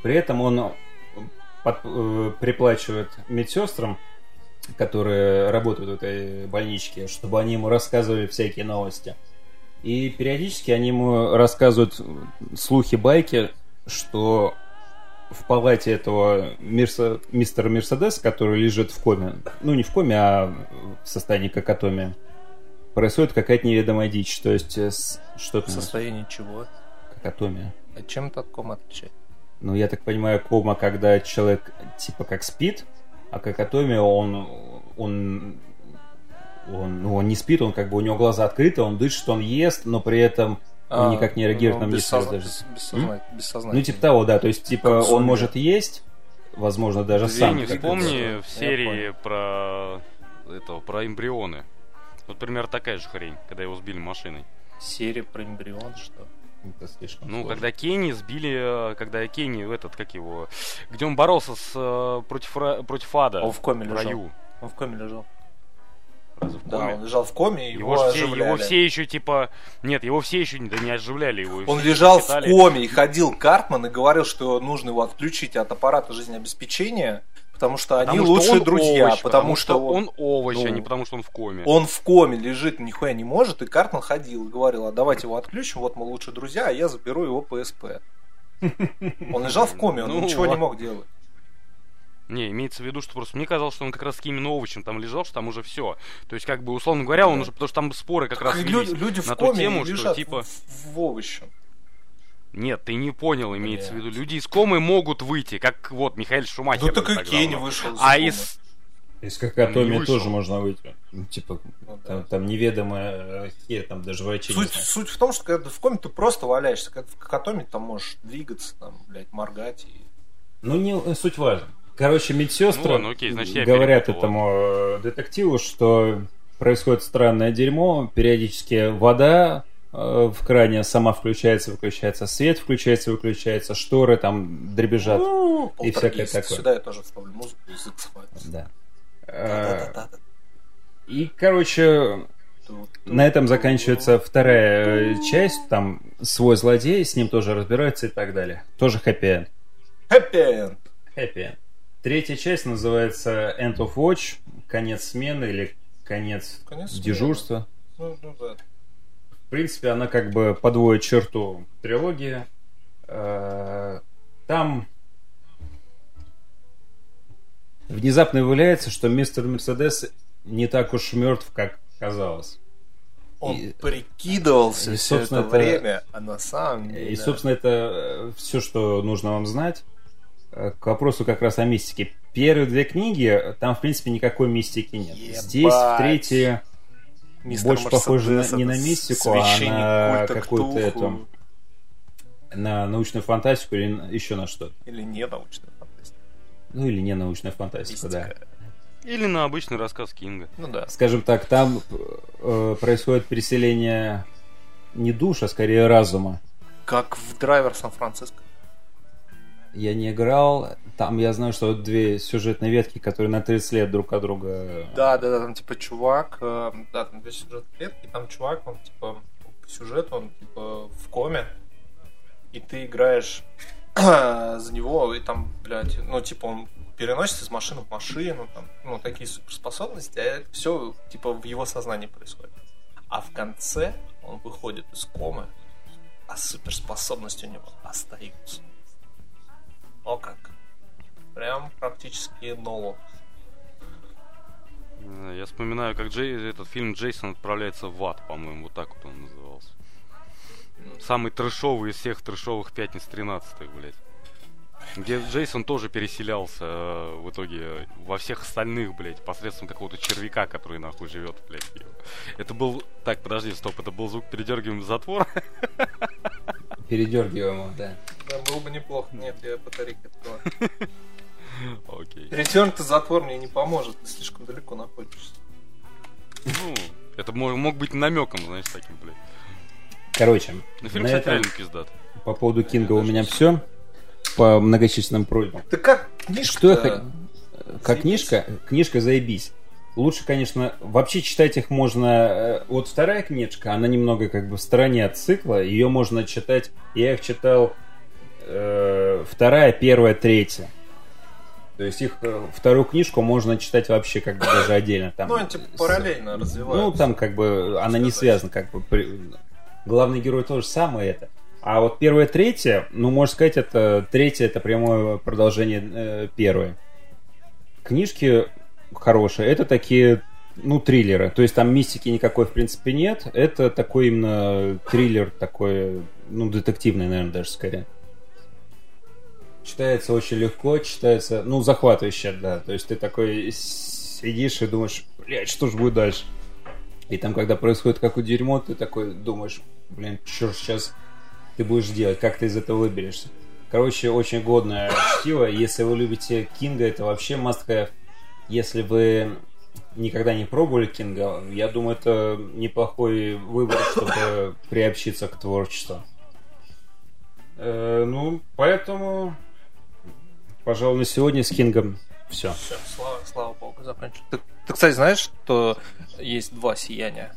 При этом он под- э, приплачивает медсестрам, которые работают в этой больничке, чтобы они ему рассказывали всякие новости. И периодически они ему рассказывают слухи, байки, что в палате этого Мерса- мистера Мерседес, который лежит в коме, ну не в коме, а в состоянии какотомии, происходит какая-то неведомая дичь. То есть э, с- что В то состоянии чего? какотомия. А чем это от кома отличает? Ну, я так понимаю, кома, когда человек типа как спит, а какотомия, он, он, он, ну, он не спит, он как бы у него глаза открыты, он дышит, он ест, но при этом он никак не реагирует на ну, мысли бессозна- даже. бес- бессозна- бессознательно. Ну, типа того, да, то есть, типа, он может есть, возможно, даже Ты сам. не вспомни в серии про этого, про эмбрионы. Вот примерно такая же хрень, когда его сбили машиной. Серия про эмбрион, что? Это слишком Ну, сложно. когда Кенни сбили, э, когда Кенни, этот, как его, где он боролся с, э, против, против Ада Он в коме в лежал. раю. Он в коме лежал. Разве в Да, коме? он лежал в коме, его, Его, все, оживляли. его все еще типа... Нет, его все еще не, да не оживляли его. Он лежал в коме и ходил Картман и говорил, что нужно его отключить от аппарата жизнеобеспечения, потому что они потому что лучшие он друзья, овощ, потому, что, он, он овощ, а ну, не потому что он в коме. он в коме лежит, нихуя не может, и Картман ходил и говорил, а давайте его отключим, вот мы лучшие друзья, а я заберу его ПСП. Он лежал в коме, он Ну, ничего не мог делать. Не, имеется в виду, что просто мне казалось, что он как раз именно овощем там лежал, что там уже все. То есть, как бы, условно говоря, он Да. уже, потому что там споры как раз Лю- люди в ту коме тему, что лежат типа... в, в овощем. Нет, ты не понял, имеется в Блядь. виду. Люди из комы могут выйти, как вот Михаил Шумахер. Ну так и давно. вышел из А комы. из... Из вышел. тоже можно выйти. Ну, типа, Ну, да. там, там неведомая хер, там даже врачи Суть, суть в том, что когда ты в коме, ты просто валяешься. Ты в катоме, ты там можешь двигаться, там, блядь, моргать. И... Ну, не э, суть важна. Короче, медсестры Ну ладно, окей, значит, я говорят этому э, детективу, что происходит странное дерьмо, периодически вода э, в кране сама включается, выключается, свет включается, выключается, шторы там дребезжат. Ну, и всякое такое. Сюда я тоже вставлю музыку из X-Files. Да. Э. И, короче, На этом заканчивается вторая э, часть, там свой злодей, с ним тоже разбираются и так далее. Тоже хэппи Хэппи Хэппи Третья часть называется End of Watch, конец смены или конец, конец дежурства. Ну, ну да. В принципе, она как бы подводит черту трилогии. Э, там внезапно выявляется, что мистер Мерседес не так уж мертв, как казалось. Он и, прикидывался и, все это, это время, а на самом деле... И, собственно, это э, все, что нужно вам знать. Э, к вопросу как раз о мистике. Первые две книги, там, в принципе, никакой мистики нет. Ебать. Здесь, в третьей, Мистер больше похоже на, не на мистику, а на какую-то эту... На научную фантастику или еще на что-то. Или не научную фантастику. Ну, или не научная фантастика, Мистика. да. Или на обычный рассказ Кинга. Ну да. Скажем так, там э, происходит переселение не душа, а скорее разума. Как в Драйвер Сан-Франциско. Я не играл. Там я знаю, что две сюжетные ветки, которые на 30 лет друг от друга. Да, да, да, там типа чувак, э, да, там две сюжетные ветки, там чувак, он типа по сюжету, он типа в коме, и ты играешь за него, и там, блядь, ну, типа, он переносится из машины в машину, там, ну, такие суперспособности, а все, типа, в его сознании происходит. А в конце он выходит из комы, а суперспособности у него остаются. О как. Прям практически ново. Я вспоминаю, как Джей, этот фильм Джейсон отправляется в ад, по-моему, вот так вот он назывался. Самый трэшовый из всех трэшовых пятниц 13 блядь. Где Джейсон тоже переселялся э, в итоге во всех остальных, блядь, посредством какого-то червяка, который нахуй живет, блядь. Это был... Так, подожди, стоп, это был звук передергиваем затвор. Передергиваем, да. Да, было бы неплохо. Нет, я батарейка открою. Окей. Передернутый затвор мне не поможет, ты слишком далеко находишься. Ну, это мог быть намеком, знаешь, таким, блядь. Короче, на фильм, кстати, реально пиздат. По поводу Кинга у меня все. По многочисленным просьбам. Ты как книжка? Что я Как книжка? Книжка заебись. Лучше, конечно, вообще читать их можно... Э, вот вторая книжка, она немного как бы в стороне от цикла. Ее можно читать... Я их читал э, вторая, первая, третья. То есть их э, вторую книжку можно читать вообще как бы даже отдельно. Там, ну, они типа параллельно развиваются. Ну, там как бы она не связана, как бы главный герой тоже самое это. А вот первое, третье, ну, можно сказать, это третье, это прямое продолжение э, первой. Книжки хорошие, это такие, ну, триллеры. То есть там мистики никакой, в принципе, нет. Это такой именно триллер, такой, ну, детективный, наверное, даже скорее. Читается очень легко, читается, ну, захватывающе, да. То есть ты такой сидишь и думаешь, блядь, что же будет дальше? И там, когда происходит какое-то дерьмо, ты такой думаешь, блин, что сейчас ты будешь делать, как ты из этого выберешься. Короче, очень годное чтиво. Если вы любите Кинга, это вообще must have. Если вы никогда не пробовали Кинга, я думаю, это неплохой выбор, чтобы приобщиться к творчеству. Э, ну, поэтому, пожалуй, на сегодня с Кингом все. Все, слава, слава богу, закончил. Ты, ты, кстати, знаешь, что есть два сияния?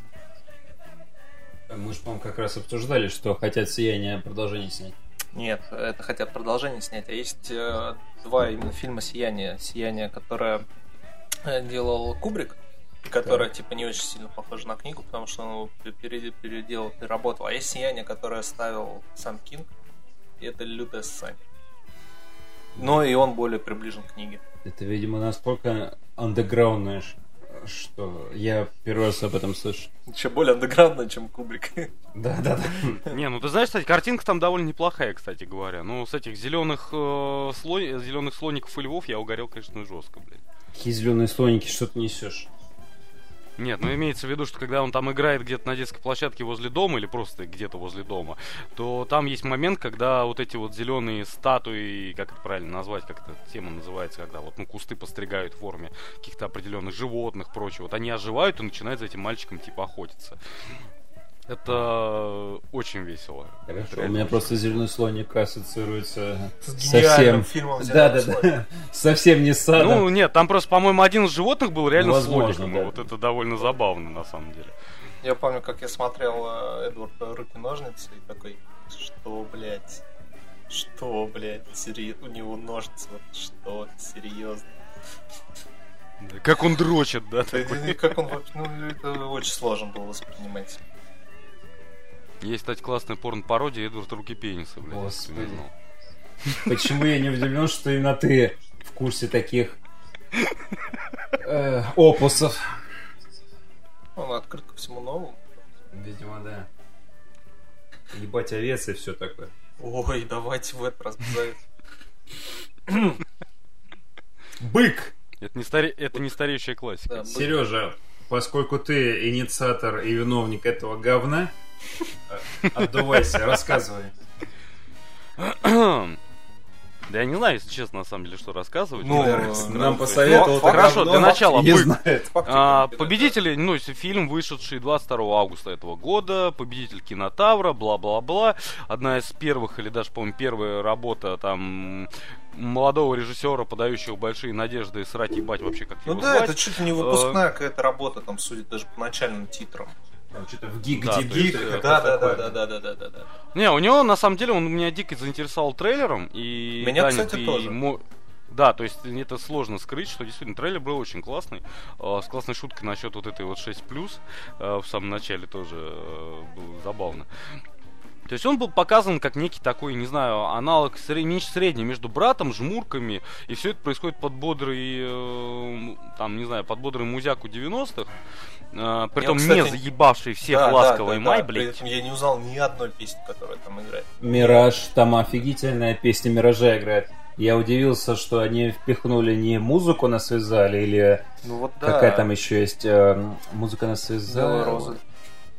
Мы же, по-моему, как раз обсуждали, что хотят «Сияние» продолжение снять. Нет, это хотят продолжение снять. А есть э, два именно фильма «Сияние». «Сияние», которое э, делал Кубрик, и которое, да. типа, не очень сильно похоже на книгу, потому что он его переделал, переработал. А есть «Сияние», которое ставил сам Кинг, и это «Лютая сцена». Но и он более приближен к книге. Это, видимо, насколько андеграундное что я первый раз об этом слышу. Еще более андеграундно, чем Кубрик. Да, да, да. Не, ну ты знаешь, кстати, картинка там довольно неплохая, кстати говоря. Ну, с этих зеленых, э, слон... зеленых слоников и львов я угорел, конечно, жестко, блядь. Какие зеленые слоники, что ты несешь? Нет, ну имеется в виду, что когда он там играет где-то на детской площадке возле дома или просто где-то возле дома, то там есть момент, когда вот эти вот зеленые статуи, как это правильно назвать, как эта тема называется, когда вот ну кусты постригают в форме каких-то определенных животных, прочего, вот они оживают и начинают за этим мальчиком типа охотиться. Это очень весело. Хорошо. У меня просто зеленый слоник ассоциируется с совсем... фильмом Да, да, да. Совсем не садом. Ну, нет, там просто, по-моему, один из животных был реально Возможно, слоником. Да. Вот это довольно забавно, на самом деле. Я помню, как я смотрел э, Эдвард руки-ножницы и такой, что, блядь, что, блядь, сери... у него ножницы, вот что, серьезно. Как он дрочит, да? Это- такой? Как он вообще, ну, это очень сложно было воспринимать. Есть, кстати, классная порно-пародия Эдвард Руки Пениса, блядь. Господи. Почему я не удивлен, что именно ты в курсе таких э, опусов? Он открыт ко всему новому. Видимо, да. Ебать овец и все такое. Ой, давайте в этот раз Бык! Это не, старе... это не стареющая классика. Да, Сережа, поскольку ты инициатор и виновник этого говна, отдувайся, рассказывай. Да я не знаю, если честно, на самом деле, что рассказывать. Ну, э, Нам посоветовал ну, хорошо, для начала А, победители, ну, если фильм, вышедший 22 августа этого года, победитель кинотавра, бла-бла-бла. Одна из первых, или даже, по-моему, первая работа там молодого режиссера, подающего большие надежды срать ебать вообще как Ну его да, звать. это чуть ли не выпускная какая-то работа, там, судя даже по начальным титрам. Там что-то в гиг Да, есть, дебют. э, Да, да, да, да, да, да, да, да, да. Не, у него на самом деле он меня дико заинтересовал трейлером и Меня, Даник, кстати, и тоже. мо- Да, то есть это сложно скрыть, что действительно трейлер был очень классный. э, с классной шуткой насчет вот этой вот 6 в самом начале тоже э, было забавно. То есть он был показан как некий такой, не знаю, аналог меньше средний между братом, жмурками, и все это происходит под бодрый, э, там, не знаю, под бодрый музяку 90-х. Э, притом кстати, не заебавший всех Да, да, ласковый да, май, да. При блядь. этом я не узнал ни одной песни, которая там играет. Мираж, там офигительная песня Миража играет. Я удивился, что они впихнули не музыку на связали или Ну вот да. какая там еще есть э, музыка на связали. Белые розы.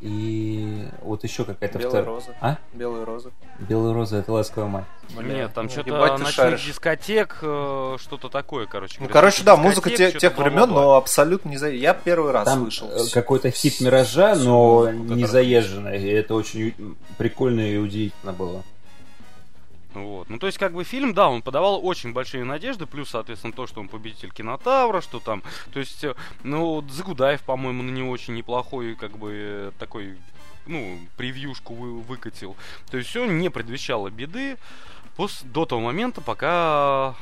И вот еще какая-то Белые вторая. розы. А? Белые розы. Белые розы это ласковая мать. Бля, Нет, там ну, что-то ночных дискотек, э, что-то такое, короче. Ну, короче, да, музыка те- тех времен, но абсолютно не за... Я первый раз Там слышал. э, всю- какой-то хит Миража, но не заезженный. И это очень прикольно и удивительно было. Вот. Ну, то есть, как бы фильм, да, он подавал очень большие надежды, плюс, соответственно, то, что он победитель кинотавра, что там, то есть, э, ну, Загудаев, по-моему, на него очень неплохой, как бы, э, такой, ну, превьюшку вы- выкатил. То есть, все не предвещало беды пос- до того момента, пока...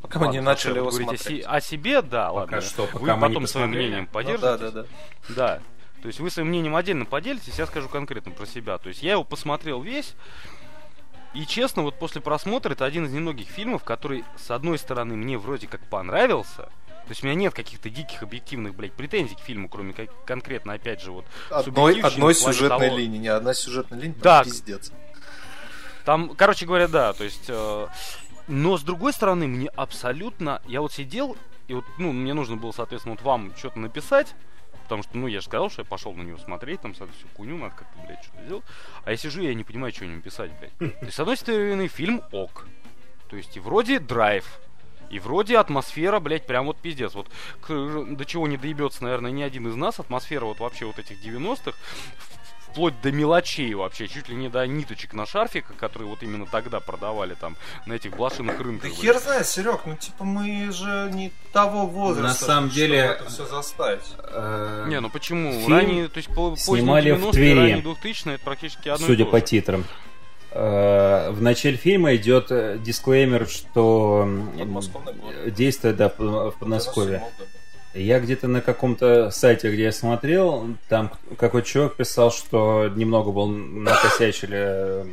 Пока мы не начали его говорить о, смотреть. си- о себе, да, Пока ладно. что, пока Вы не потом своим мнением Ну поддержите. да, да, да. Да. То есть вы своим мнением отдельно поделитесь, я скажу конкретно про себя. То есть я его посмотрел весь, и честно, вот после просмотра это один из немногих фильмов, который, с одной стороны, мне вроде как понравился. То есть у меня нет каких-то диких объективных, блядь, претензий к фильму, кроме как конкретно, опять же, вот Одной, одной сюжетной того- линии. Не, одна сюжетная линия, Да. пиздец. Там, короче говоря, да, то есть... э, но с другой стороны, мне абсолютно... Я вот сидел, и вот, ну, мне нужно было, соответственно, вот вам что-то написать, потому что, ну, я же сказал, что я пошел на него смотреть, там, всю хуйню надо как-то, блядь, что-то делать. А я сижу, я не понимаю, что о нем писать, блядь. То есть, с одной стороны, фильм ок. То есть, и вроде драйв, и вроде атмосфера, блядь, прям вот пиздец. Вот к- до чего не доебется, наверное, ни один из нас. Атмосфера вот вообще вот этих 90-х, в- вплоть до мелочей вообще, чуть ли не до ниточек на шарфиках, которые вот именно тогда продавали там на этих блошиных Да рынках. блядь. хер знает, Серег, ну типа мы же не того возраста, На самом чтобы деле- это все заставить. Э, Не, ну почему? Фильм ранее, то есть по- снимали в 90-е, Твери. 2000 это практически одно Судя по титрам. Э, В начале фильма идет э, дисклеймер, что действует да, в в Подмосковье. 97 году. Я где-то на каком-то сайте, где я смотрел, там какой-то человек писал, что немного был накосячили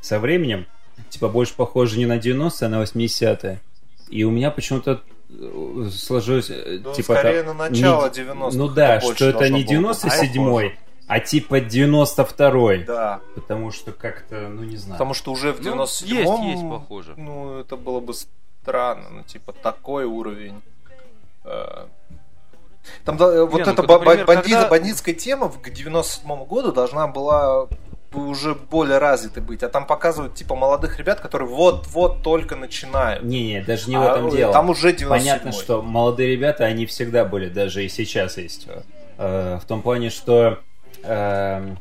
со временем. Типа больше похоже не на 90-е, а на 80-е. И у меня почему-то э, сложилось... э, Да, типа, скорее там, на начало не- 90-х. Ну да, что это не было быть. 97-й, а типа 92-й. Да, Потому что как-то, ну не знаю. потому что уже в Ну, 97-м... есть, есть похоже. Ну, это было бы странно, ну, типа, такой уровень. Там да, э, вот ну, эта ба- например, бандит- когда- бандитская тема к 97 году должна была бы уже более развитой быть. А там показывают, типа, молодых ребят, которые вот-вот только начинают. Не-не, даже не в А, этом дело. Там уже 97 Понятно, что молодые ребята, они всегда были, даже и сейчас есть. Э, в том плане, что э,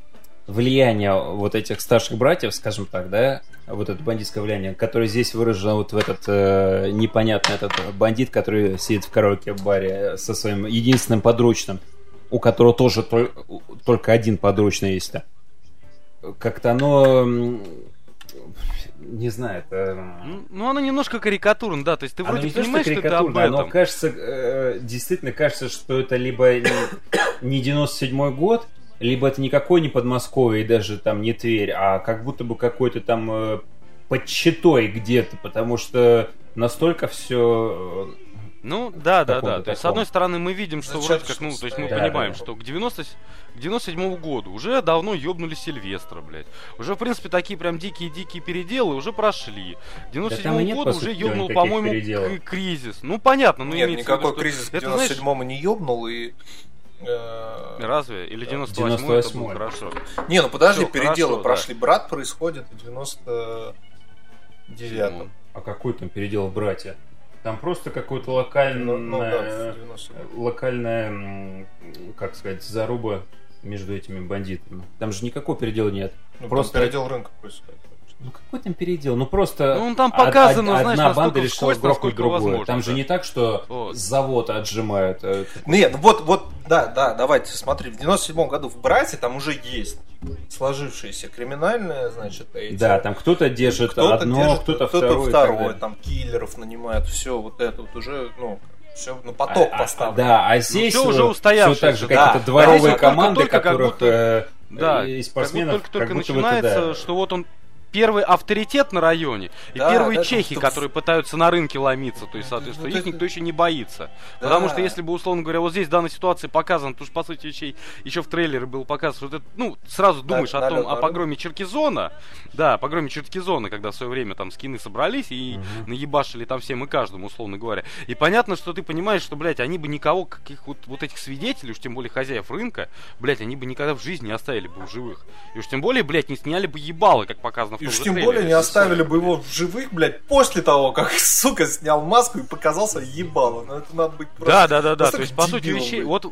влияние вот этих старших братьев, скажем так, да, вот это бандитское влияние, которое здесь выражено вот в этот э, непонятный этот бандит, который сидит в караоке-баре со своим единственным подручным. у которого тоже тол- только один подручный есть. Как-то оно не знаю, это... Ну, ну, оно немножко карикатурно, да, то есть ты Оно вроде не то, что понимаешь, что это об карикатурно, оно этом. кажется, э, действительно кажется, что это либо не, не 97 год, либо это никакой не Подмосковье и даже там не Тверь, а как будто бы какой-то там э, под Читой где-то, потому что настолько все... Ну, да, да, да. То есть, с одной стороны, мы видим, что Зачем вроде как, ну, то есть мы Да, понимаем, да. что к 90 к 97 году уже давно ёбнули Сильвестра, блядь. Уже, в принципе, такие прям дикие-дикие переделы уже прошли. К 97 там и нет, году уже ёбнул, по-моему, кризис. Ну, понятно, ну, Нет, имеется в виду, никакой что кризис к это, знаешь, 97-му не ёбнул, и... э, Разве? Или 98 это 98-й. было хорошо? Не, ну подожди, Всё, переделы хорошо, да. прошли. Брат происходит в 99-м. А какой там передел в братья? Там просто какой-то Ну, локальный... ну да, в 97-м. локальная, м, как сказать, заруба между этими бандитами. Там же никакого передела нет. Ну, Просто- просто передел рынка происходит. Ну какой там передел? Ну просто Ну, там од- показано, од- знаешь, одна банда решила грохнуть другую. возможно, там же да. не так, что Вот. завод отжимают. э, Нет, ну вот, вот, да, да, давайте, смотри, в 97 году в «Брате» там уже есть сложившееся криминальное, значит, эти... Да, там кто-то держит кто-то одно, держит, кто-то кто-то второе. так второе, там киллеров нанимают, все вот это вот уже, ну, все на поток А- а- поставлено. Да, а здесь всё уже все так же, да. какие-то А дворовые здесь вот команды, только- только как которых будто- э, Да, и как спортсменов, будто только, только как будто бы это, начинается, да. что вот он первый авторитет на районе, и Да, первые да, чехи, там- которые пытаются на рынке ломиться, то есть, соответственно, их это- никто еще не боится. Да. Потому что если бы, условно говоря, вот здесь в данной ситуации показано, потому что, по сути вещей, еще в трейлере было показано, что это, ну, сразу думаешь о налет том, о погроме Черкизона, да, о погроме Черкизона, когда в свое время там скины собрались и наебашили там всем и каждому, условно говоря. И понятно, что ты понимаешь, что, блядь, они бы никого, каких вот, вот этих свидетелей, уж тем более хозяев рынка, блядь, они бы никогда в жизни не оставили бы в живых. И уж тем более, блядь, не сняли бы ебало, как показано в И уж тем более не оставили бы его в живых, блядь, после того, как, сука, снял маску и показался ебало. Ну это надо быть просто... Да, да, да, да. То есть, по сути вещей, вот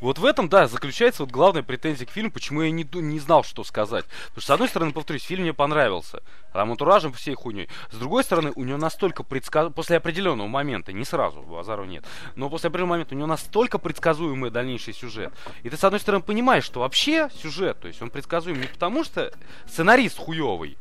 вот в этом, да, заключается вот главная претензия к фильму, почему я не, не знал, что сказать. Потому что, с одной стороны, повторюсь, фильм мне понравился. Там антуражем всей хуйней. С другой стороны, у него настолько предсказ... После определенного момента, не сразу, базару нет, но после определенного момента у него настолько предсказуемый дальнейший сюжет. И ты, с одной стороны, понимаешь, что вообще сюжет, то есть он предсказуем не потому, что сценарист хуёвый,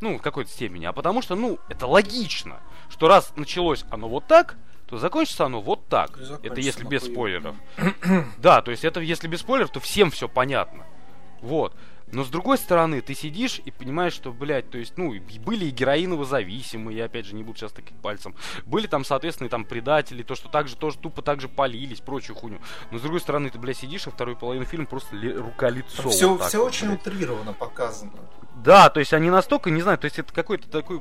ну, в какой-то степени, а потому что, ну, это логично, что раз началось оно вот так, то закончится оно вот так. Это если без спойлеров. Да, то есть это если без спойлеров, то всем все понятно. Вот. Но с другой стороны, ты сидишь и понимаешь, что, блядь, то есть, ну, были и героиново зависимые, я опять же не буду сейчас таким пальцем. Были там, соответственно, и там предатели, то, что также тоже тупо так же полились, прочую хуйню. Но с другой стороны, ты, блядь, сидишь, и вторую половину фильма просто ли- рука-лицо. все, вот все вот, очень блядь. утрированно показано. Да, то есть они настолько, не знаю, то есть это какой-то такой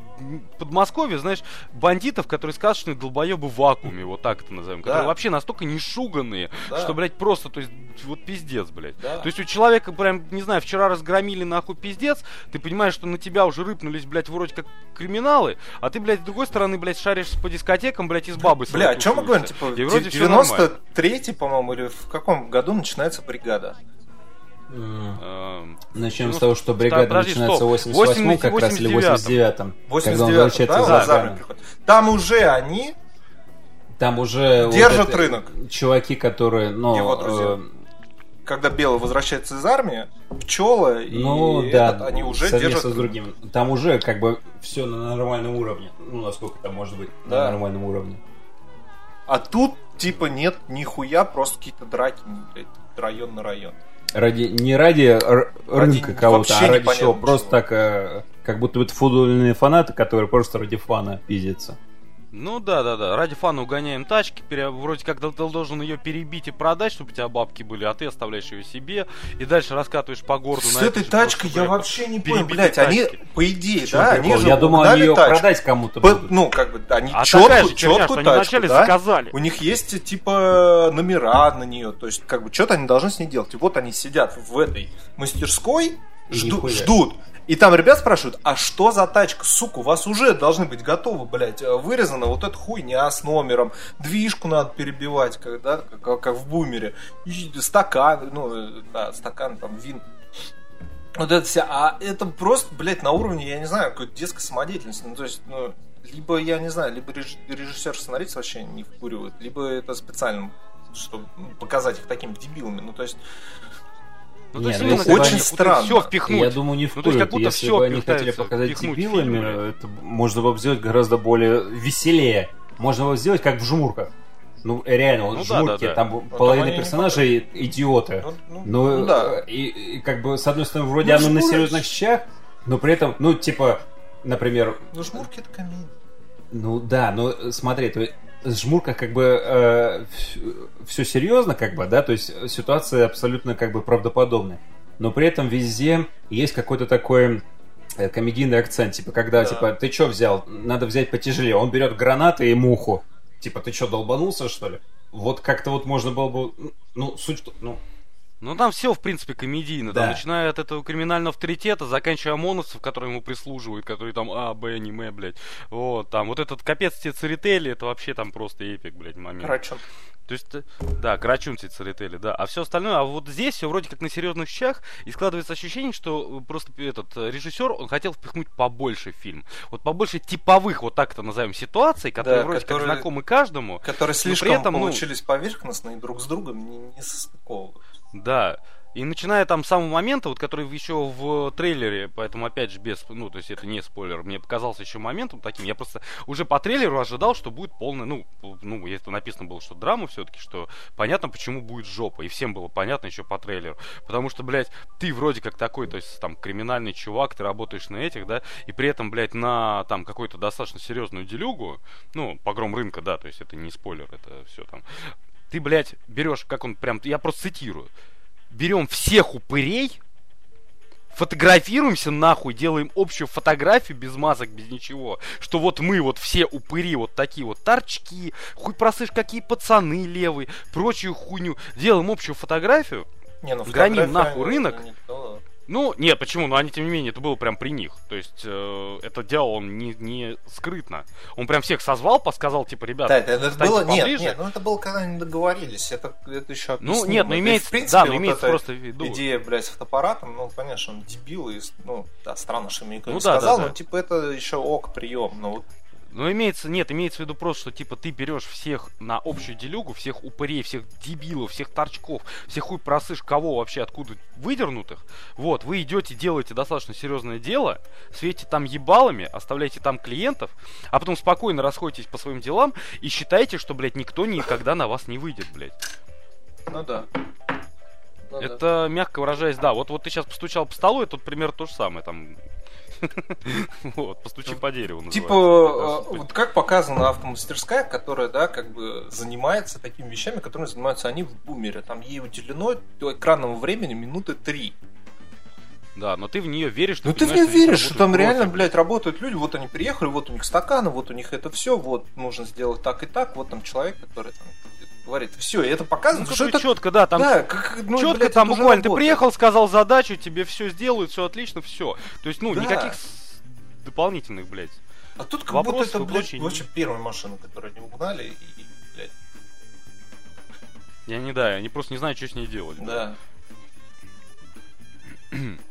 Подмосковье, знаешь, бандитов, которые сказочные долбоебы в вакууме, вот так это назовем, которые Да. вообще настолько не шуганные, Да. что, блядь, просто, то есть, вот пиздец, блядь. Да. То есть у человека прям, не знаю, вчера разгромили нахуй пиздец, ты понимаешь, что на тебя уже рыпнулись, блядь, вроде как криминалы, а ты, блядь, с другой стороны, блядь, шаришь по дискотекам, блядь, из бабы Бля, своей о чем мы говорим? Типа, И вроде в всё нормально. 93-й, по-моему, или в каком году начинается бригада? Эм, Начнем Ну, с того, что бригада подожди, начинается в стоп. 88 как раз или 89-м. 89-м. 89 когда он возвращается да. Там уже они Там уже вот Держат это рынок. Чуваки, которые, ну, Его друзья. э, когда Белый возвращается из армии, пчелы ну и да, этот, они уже держат с другим. Там уже как бы все на нормальном уровне. Ну, насколько там может быть Да. на нормальном уровне. А тут типа нет нихуя, просто какие-то драки, блядь, район на район. Ради, не ради Ради рынка кого-то, а ради чего. Просто так, э, как будто это футбольные фанаты, которые просто ради фана пиздятся. Ну да, да, да. Ради фана угоняем тачки, пере- вроде как ты должен ее перебить и продать, чтобы у тебя бабки были, а ты оставляешь ее себе и дальше раскатываешь по городу. С на этой тачкой просто, я вообще не понял, блядь, они, по идее, В чём да, они же Я думал, они ее тачку. продать кому-то По- будут. ну, как бы, они А четкую, такая же четкую что они тачку, вначале да? заказали. У них есть, типа, номера на нее, то есть, как бы, что-то они должны с ней делать. И вот они сидят в этой мастерской, жду- ждут. И там ребят спрашивают, а что за тачка? Сука, у вас уже должны быть готовы, блядь, э, вырезана вот эта хуйня с номером, движку надо перебивать, как, да, как, как в бумере, и стакан, ну, э, да, стакан, там, вин. Вот это вся, а это просто, блядь, на уровне, я не знаю, какой-то детской самодеятельности. Ну, то есть, ну, либо, я не знаю, либо реж- режиссер сценарист вообще не вкуривает, либо это специально чтобы показать их такими дебилами. Ну, то есть, Ну, Нет, то есть ну, они- всё странно. впихнуть. Я думаю, не в Ну, то есть, как будто Если всё бы они хотели показать дебилами, это можно было бы сделать гораздо более веселее. Можно было сделать как в жмурках. Ну, реально, вот Ну в да, жмурке, да, да. там там половина они не персонажей идиоты. ну, ну, Ну, ну да. и, и как бы, с одной стороны, вроде Ну, оно на жмурки- серьезных щах, но при этом, ну, типа, например, Ну, жмурки это комедия. ну да, но э, смотри, то жмурках как бы все серьезно, как бы, да, то есть ситуация абсолютно как бы правдоподобная. Но при этом везде есть какой-то такой э, комедийный акцент, типа, когда, Да. типа, ты что взял? Надо взять потяжелее. Он берет гранаты и муху. Типа, ты что, долбанулся, что ли? Вот как-то вот можно было бы... Ну, суть... Ну, Ну там все, в принципе, комедийно. Там, Да. начиная от этого криминального авторитета, заканчивая ОМОНовцев, которые ему прислуживают, которые там А, Б, не М, блядь. Вот, там, вот этот капец тебе Церетели, это вообще там просто эпик, блядь, момент. Короче, То есть, э, да, Карачун Церетели, да. А все остальное, а вот здесь все вроде как на серьезных щах, и складывается ощущение, что э, просто этот э, режиссер, он хотел впихнуть побольше фильм. Вот побольше типовых, вот так это назовем, ситуаций, которые Да, вроде которые- как знакомы каждому. которые при слишком этом, ну- получились поверхностно и друг с другом не, не состыковываются. Да. И начиная там с самого момента, вот который еще в трейлере, поэтому опять же без, ну, то есть это не спойлер, мне показался еще моментом таким, я просто уже по трейлеру ожидал, что будет полный, ну, ну, если написано было, что драма все-таки, что понятно, почему будет жопа, и всем было понятно еще по трейлеру, потому что, блядь, ты вроде как такой, то есть там криминальный чувак, ты работаешь на этих, да, и при этом, блядь, на там какую-то достаточно серьезную делюгу, ну, погром рынка, да, то есть это не спойлер, это все там, ты, блядь, берешь, как он прям, я просто цитирую, берем всех упырей, фотографируемся нахуй, делаем общую фотографию без масок, без ничего, что вот мы вот все упыри, вот такие вот торчки, хуй просышь, какие пацаны левые, прочую хуйню, делаем общую фотографию, Не, ну, Громим нахуй рынок. ну, ну, нет, почему? Ну, они, тем не менее, это было прям при них. То есть, э, это делал он не, не скрытно. Он прям всех созвал, подсказал, типа, ребята, Да, это, это было, нет, поближе. нет, ну это было, когда они договорились, это, это еще Ну, нет, ну, Это, имеется, в принципе, да, ну, вот имеется просто в виду. идея, блядь, с фотоаппаратом, ну, что он дебил, и, ну, да, странно, что ему никто Ну не да, да, сказал, да. но, типа, это еще ок прием, но вот Ну, имеется, нет, имеется в виду просто, что, типа, ты берешь всех на общую делюгу, всех упырей, всех дебилов, всех торчков, всех хуй просышь, кого вообще откуда выдернутых. Вот, вы идете, делаете достаточно серьезное дело, светите там ебалами, оставляете там клиентов, а потом спокойно расходитесь по своим делам и считаете, что, блядь, никто никогда на вас не выйдет, блядь. Ну да. Ну да. Это, мягко выражаясь, да. Вот, вот ты сейчас постучал по столу, это вот примерно то же самое, там... Вот, постучи по дереву. Типа, э, вот как показана автомастерская, которая, да, как бы занимается такими вещами, которыми занимаются они в бумере. Там ей уделено до экранного времени минуты три. Да, но ты в нее веришь. Ну ты в нее веришь, что там реально, блядь, работают люди, вот они приехали, вот у них стаканы, вот у них это все, вот нужно сделать так и так, вот там человек, который там говорит, все, и это Ну, показывает, что это... четко, да, там да, как, ну, четко блядь, там буквально ты работает. приехал, сказал задачу, тебе все сделают, все отлично, все. То есть, ну, Да. никаких дополнительных, блядь. А тут как Вопросов будто это, и блядь, прочее вообще первая машина, которую они угнали, и, блядь, Я не да, они просто не знают, что с ней делать. да.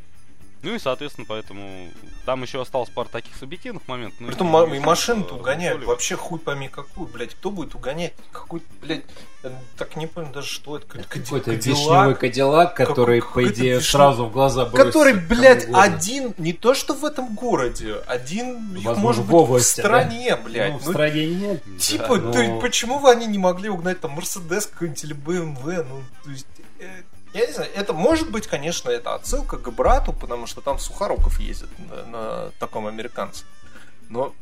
Ну и, соответственно, поэтому там еще осталось пара таких субъективных моментов. ну, Притом и- и машину-то что угоняют размусоливают. вообще хуй пойми какую, блядь. Кто будет угонять? Какой, блядь, я так не понял даже, что это. Какой-то Кади- Какой-то Кадиллак, вишневый кадиллак, который, Какой- по идее, вишнев- сразу в глаза бросится. Который, блядь, один, не то что в этом городе, один, их Возможно, может в быть области, в стране, блядь. Ну, в Ну, стране нет. Типа, Да. то есть, Ну. почему вы они не могли угнать там Мерседес какой-нибудь или БМВ? Ну, то есть, э, я не знаю, это может быть, конечно, это отсылка к брату, потому что там Сухоруков ездит на, на таком американце. Но,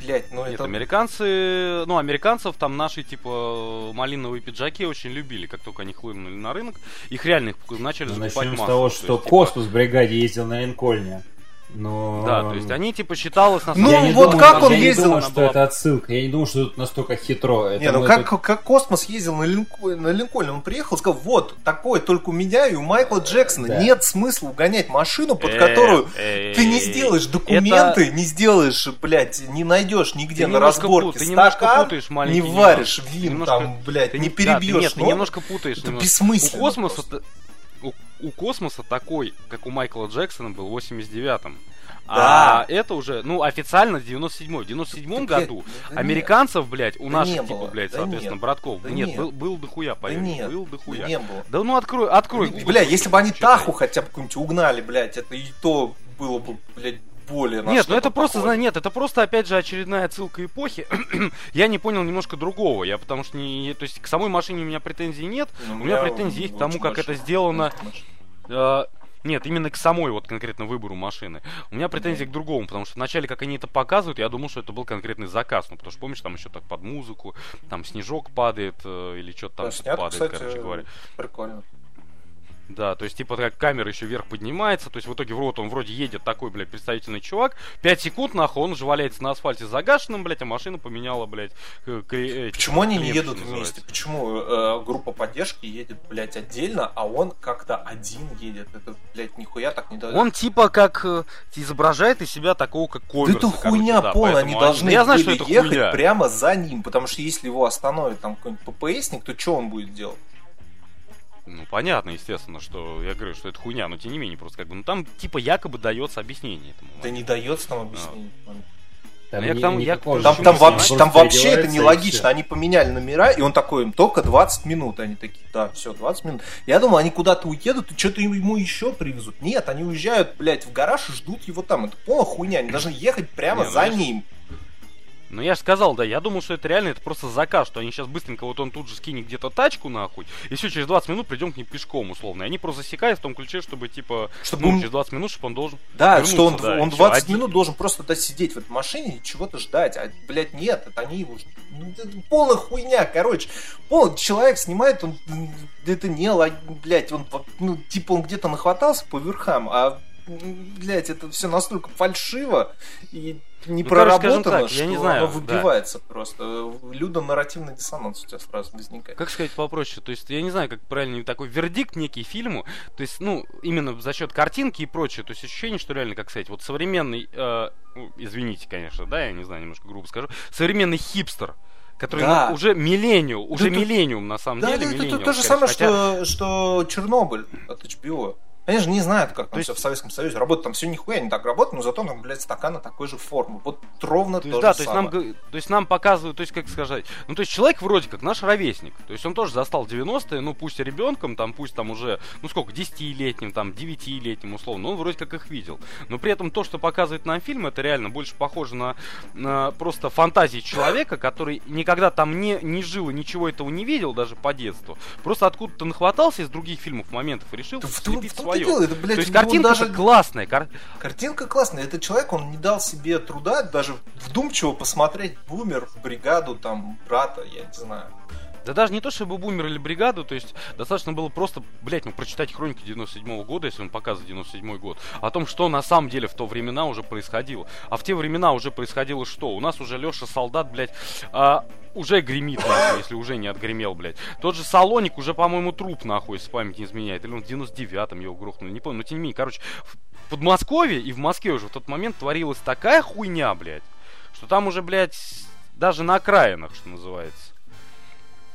блядь, ну Нет, это... американцы, ну, американцев там наши, типа, малиновые пиджаки очень любили, как только они хлынули на рынок. Их реально их начали Ну, закупать начнем с массово, того, то что есть, типа, Костус в бригаде ездил на Линкольне. Но... Да, то есть они, типа, считалось на Ну, Я не вот думаю- как он я не ездил, думаю, она что была- это отсылка. Я не думаю, что тут настолько хитро. Это Не, ну как, тут- как Космос ездил на, Линко- на Линкольне, он приехал и сказал, вот, такой только у меня и у Майкла Джексона Да. нет смысла угонять машину, под Э, которую э, ты не сделаешь документы, не сделаешь, блядь, не найдешь нигде на разборке пут- ты немножко стакан, не варишь вин, там, блядь, не не- перебьешь. Нет, ты немножко путаешь. Это бессмысленно У космоса, у, космоса такой, как у Майкла Джексона был в 89-м. А это уже, ну, официально 97-й. В 97-м Так, году да американцев, блядь, у Да наших, типа, было, блядь, да соответственно, нет, братков. да нет, нет. был, был дохуя, Да поверь. нет, был да дохуя. не было. Да ну открой, открой. Бля, если бы они. Таху хотя бы какую-нибудь угнали, блядь, это и то было бы, блядь, более на Нет, ну это просто, похоже. зна- нет, это просто, опять же, очередная отсылка эпохи. я не понял немножко другого. Я потому что не, то есть к самой машине у меня претензий нет. Ну, у меня претензии есть к тому, как это большие. сделано. Э, Нет, именно к самой вот конкретно выбору машины. У меня претензии к другому, потому что вначале, как они это показывают, я думал, что это был конкретный заказ. Ну, потому что, помнишь, там еще так под музыку, там снежок падает, э, или что-то там Да, падает, кстати, короче говоря. Прикольно. Да, то есть, типа, как камера еще вверх поднимается, то есть, в итоге, вот он вроде едет такой, блядь, представительный чувак, 5 секунд, нахуй, он уже валяется на асфальте загашенным, блядь, а машина поменяла, блядь, э, кре- эти, Почему они не едут что вместе? называется. Почему э, группа поддержки едет, блядь, отдельно, а он как-то один едет? Это, блядь, нихуя так не дает. Он типа как э, изображает из себя такого, как Да коммерса, это короче, хуйня да, полная, они должны Я знаю, что это ехать хуйня. прямо за ним, потому что если его остановит там какой-нибудь ППСник, то что он будет делать? Ну, понятно, естественно, что я говорю, что это хуйня, но тем не менее, просто как бы, ну, там, типа, якобы дается объяснение этому. Да не дается там объяснить. Там, Ну, я Там, там, смысла? вообще, там вообще это нелогично. Они поменяли номера, и он такой, им только 20 минут. Они такие, да, все, 20 минут. Я думал, они куда-то уедут и что-то ему еще привезут. Нет, они уезжают, блядь, в гараж и ждут его там. Это полная хуйня. Они должны ехать прямо Не, ну за ж- ним. Ну, я же сказал, да, я думал, что это реально, это просто заказ, что они сейчас быстренько, вот он тут же скинет где-то тачку, нахуй, и все, через 20 минут придем к ним пешком, условно. И они просто засекают в том ключе, чтобы, типа, Чтобы ну, он- через 20 минут, чтобы он должен Да, что он, да, он и всё, 20 один. минут должен просто да, сидеть в этой машине и чего-то ждать. А, блядь, нет, это они его... ну, это полная хуйня, короче. Полный человек снимает, он... Это не... Блядь, он... Ну, типа он где-то нахватался по верхам, а... Блядь, это все настолько фальшиво и не Ну, короче, проработано, так, что я не знаю, оно выбивается просто. Людо-нарративный диссонанс у тебя сразу возникает. Как сказать попроще? То есть, я не знаю, как правильно такой вердикт некий фильму. То есть, ну, именно за счет картинки и прочее. То есть, ощущение, что реально, как сказать, вот современный, э, ну, извините, конечно, да, я не знаю, немножко грубо скажу, современный хипстер, который Да. ну, уже миллениум, уже тут- миллениум на самом Да, деле. да, это то, то же самое, Хотя- что, что Чернобыль от HBO. Они же не знают, как там То есть- все в Советском Союзе работает. Там все нихуя не так работает, но зато там, блядь, стаканы такой же формы. Вот ровно То то есть, да, же то есть, самое. нам, то есть нам показывают, то есть, как сказать, ну, то есть человек вроде как наш ровесник, то есть он тоже застал 90-е, ну, пусть ребенком, там, пусть там уже, ну, сколько, 10-летним, там, 9-летним, условно, он вроде как их видел. Но при этом то, что показывает нам фильм, это реально больше похоже на, на просто фантазии человека, который никогда там не, не жил и ничего этого не видел, даже по детству. Просто откуда-то нахватался из других фильмов, моментов и решил Да в том- слепить в том-то и свое. дело, это, блядь, то есть он картинка даже- классная, кар- Картинка классная. Этот человек, он не дал себе труда даже вдумчиво посмотреть «Бумер», «Бригаду», там, «Брата», я не знаю. Да даже не то, чтобы бумер или бригаду, то есть достаточно было просто, блядь, ну прочитать хроники 97 года, если он показывает 97 год, о том, что на самом деле в то времена уже происходило. А в те времена уже происходило что? У нас уже Леша Солдат, блядь, а, уже гремит, нахуй, если уже не отгремел, блядь. Тот же Салоник уже, по-моему, труп, нахуй, если память не изменяет. Или он в 99-м его грохнули, не помню, но тем не менее, короче, в Подмосковье и в Москве уже в тот момент творилась такая хуйня, блядь, что там уже, блядь, даже на окраинах, что называется.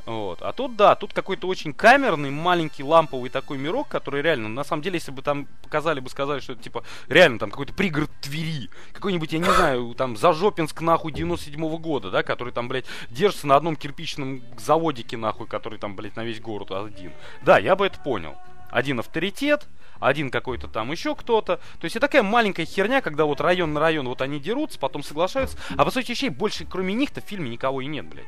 Вот. А тут, да, тут какой-то очень камерный, маленький, ламповый такой мирок, который реально, на самом деле, если бы там показали бы, сказали, что это, типа, реально там какой-то пригород Твери, какой-нибудь, я не знаю, там, Зажопинск, нахуй, 97-го года, да, который там, блядь, держится на одном кирпичном заводике, нахуй, который там, блядь, на весь город один. Да, я бы это понял. Один авторитет, один какой-то там еще кто-то. То есть это такая маленькая херня, когда вот район на район вот они дерутся, потом соглашаются. А по сути вещей больше кроме них-то в фильме никого и нет, блядь.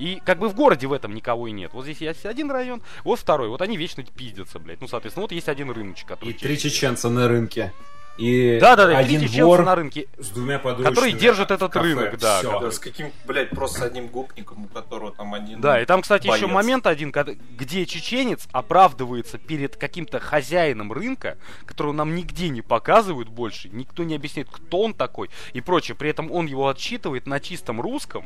И как бы в городе в этом никого и нет. Вот здесь есть один район, вот второй. Вот они вечно пиздятся, блядь. Ну, соответственно, вот есть один рыночек, который... И три чеченца на рынке. И Да-да-да, один три чеченца вор на рынке. с двумя подручными. Который держит этот кафе. рынок, да, Всё. который- Да, с каким, блядь, просто с одним гопником, у которого там один... Да, и там, кстати, еще боец. момент один, где чеченец оправдывается перед каким-то хозяином рынка, которого нам нигде не показывают больше, никто не объясняет, кто он такой и прочее. При этом он его отчитывает на чистом русском,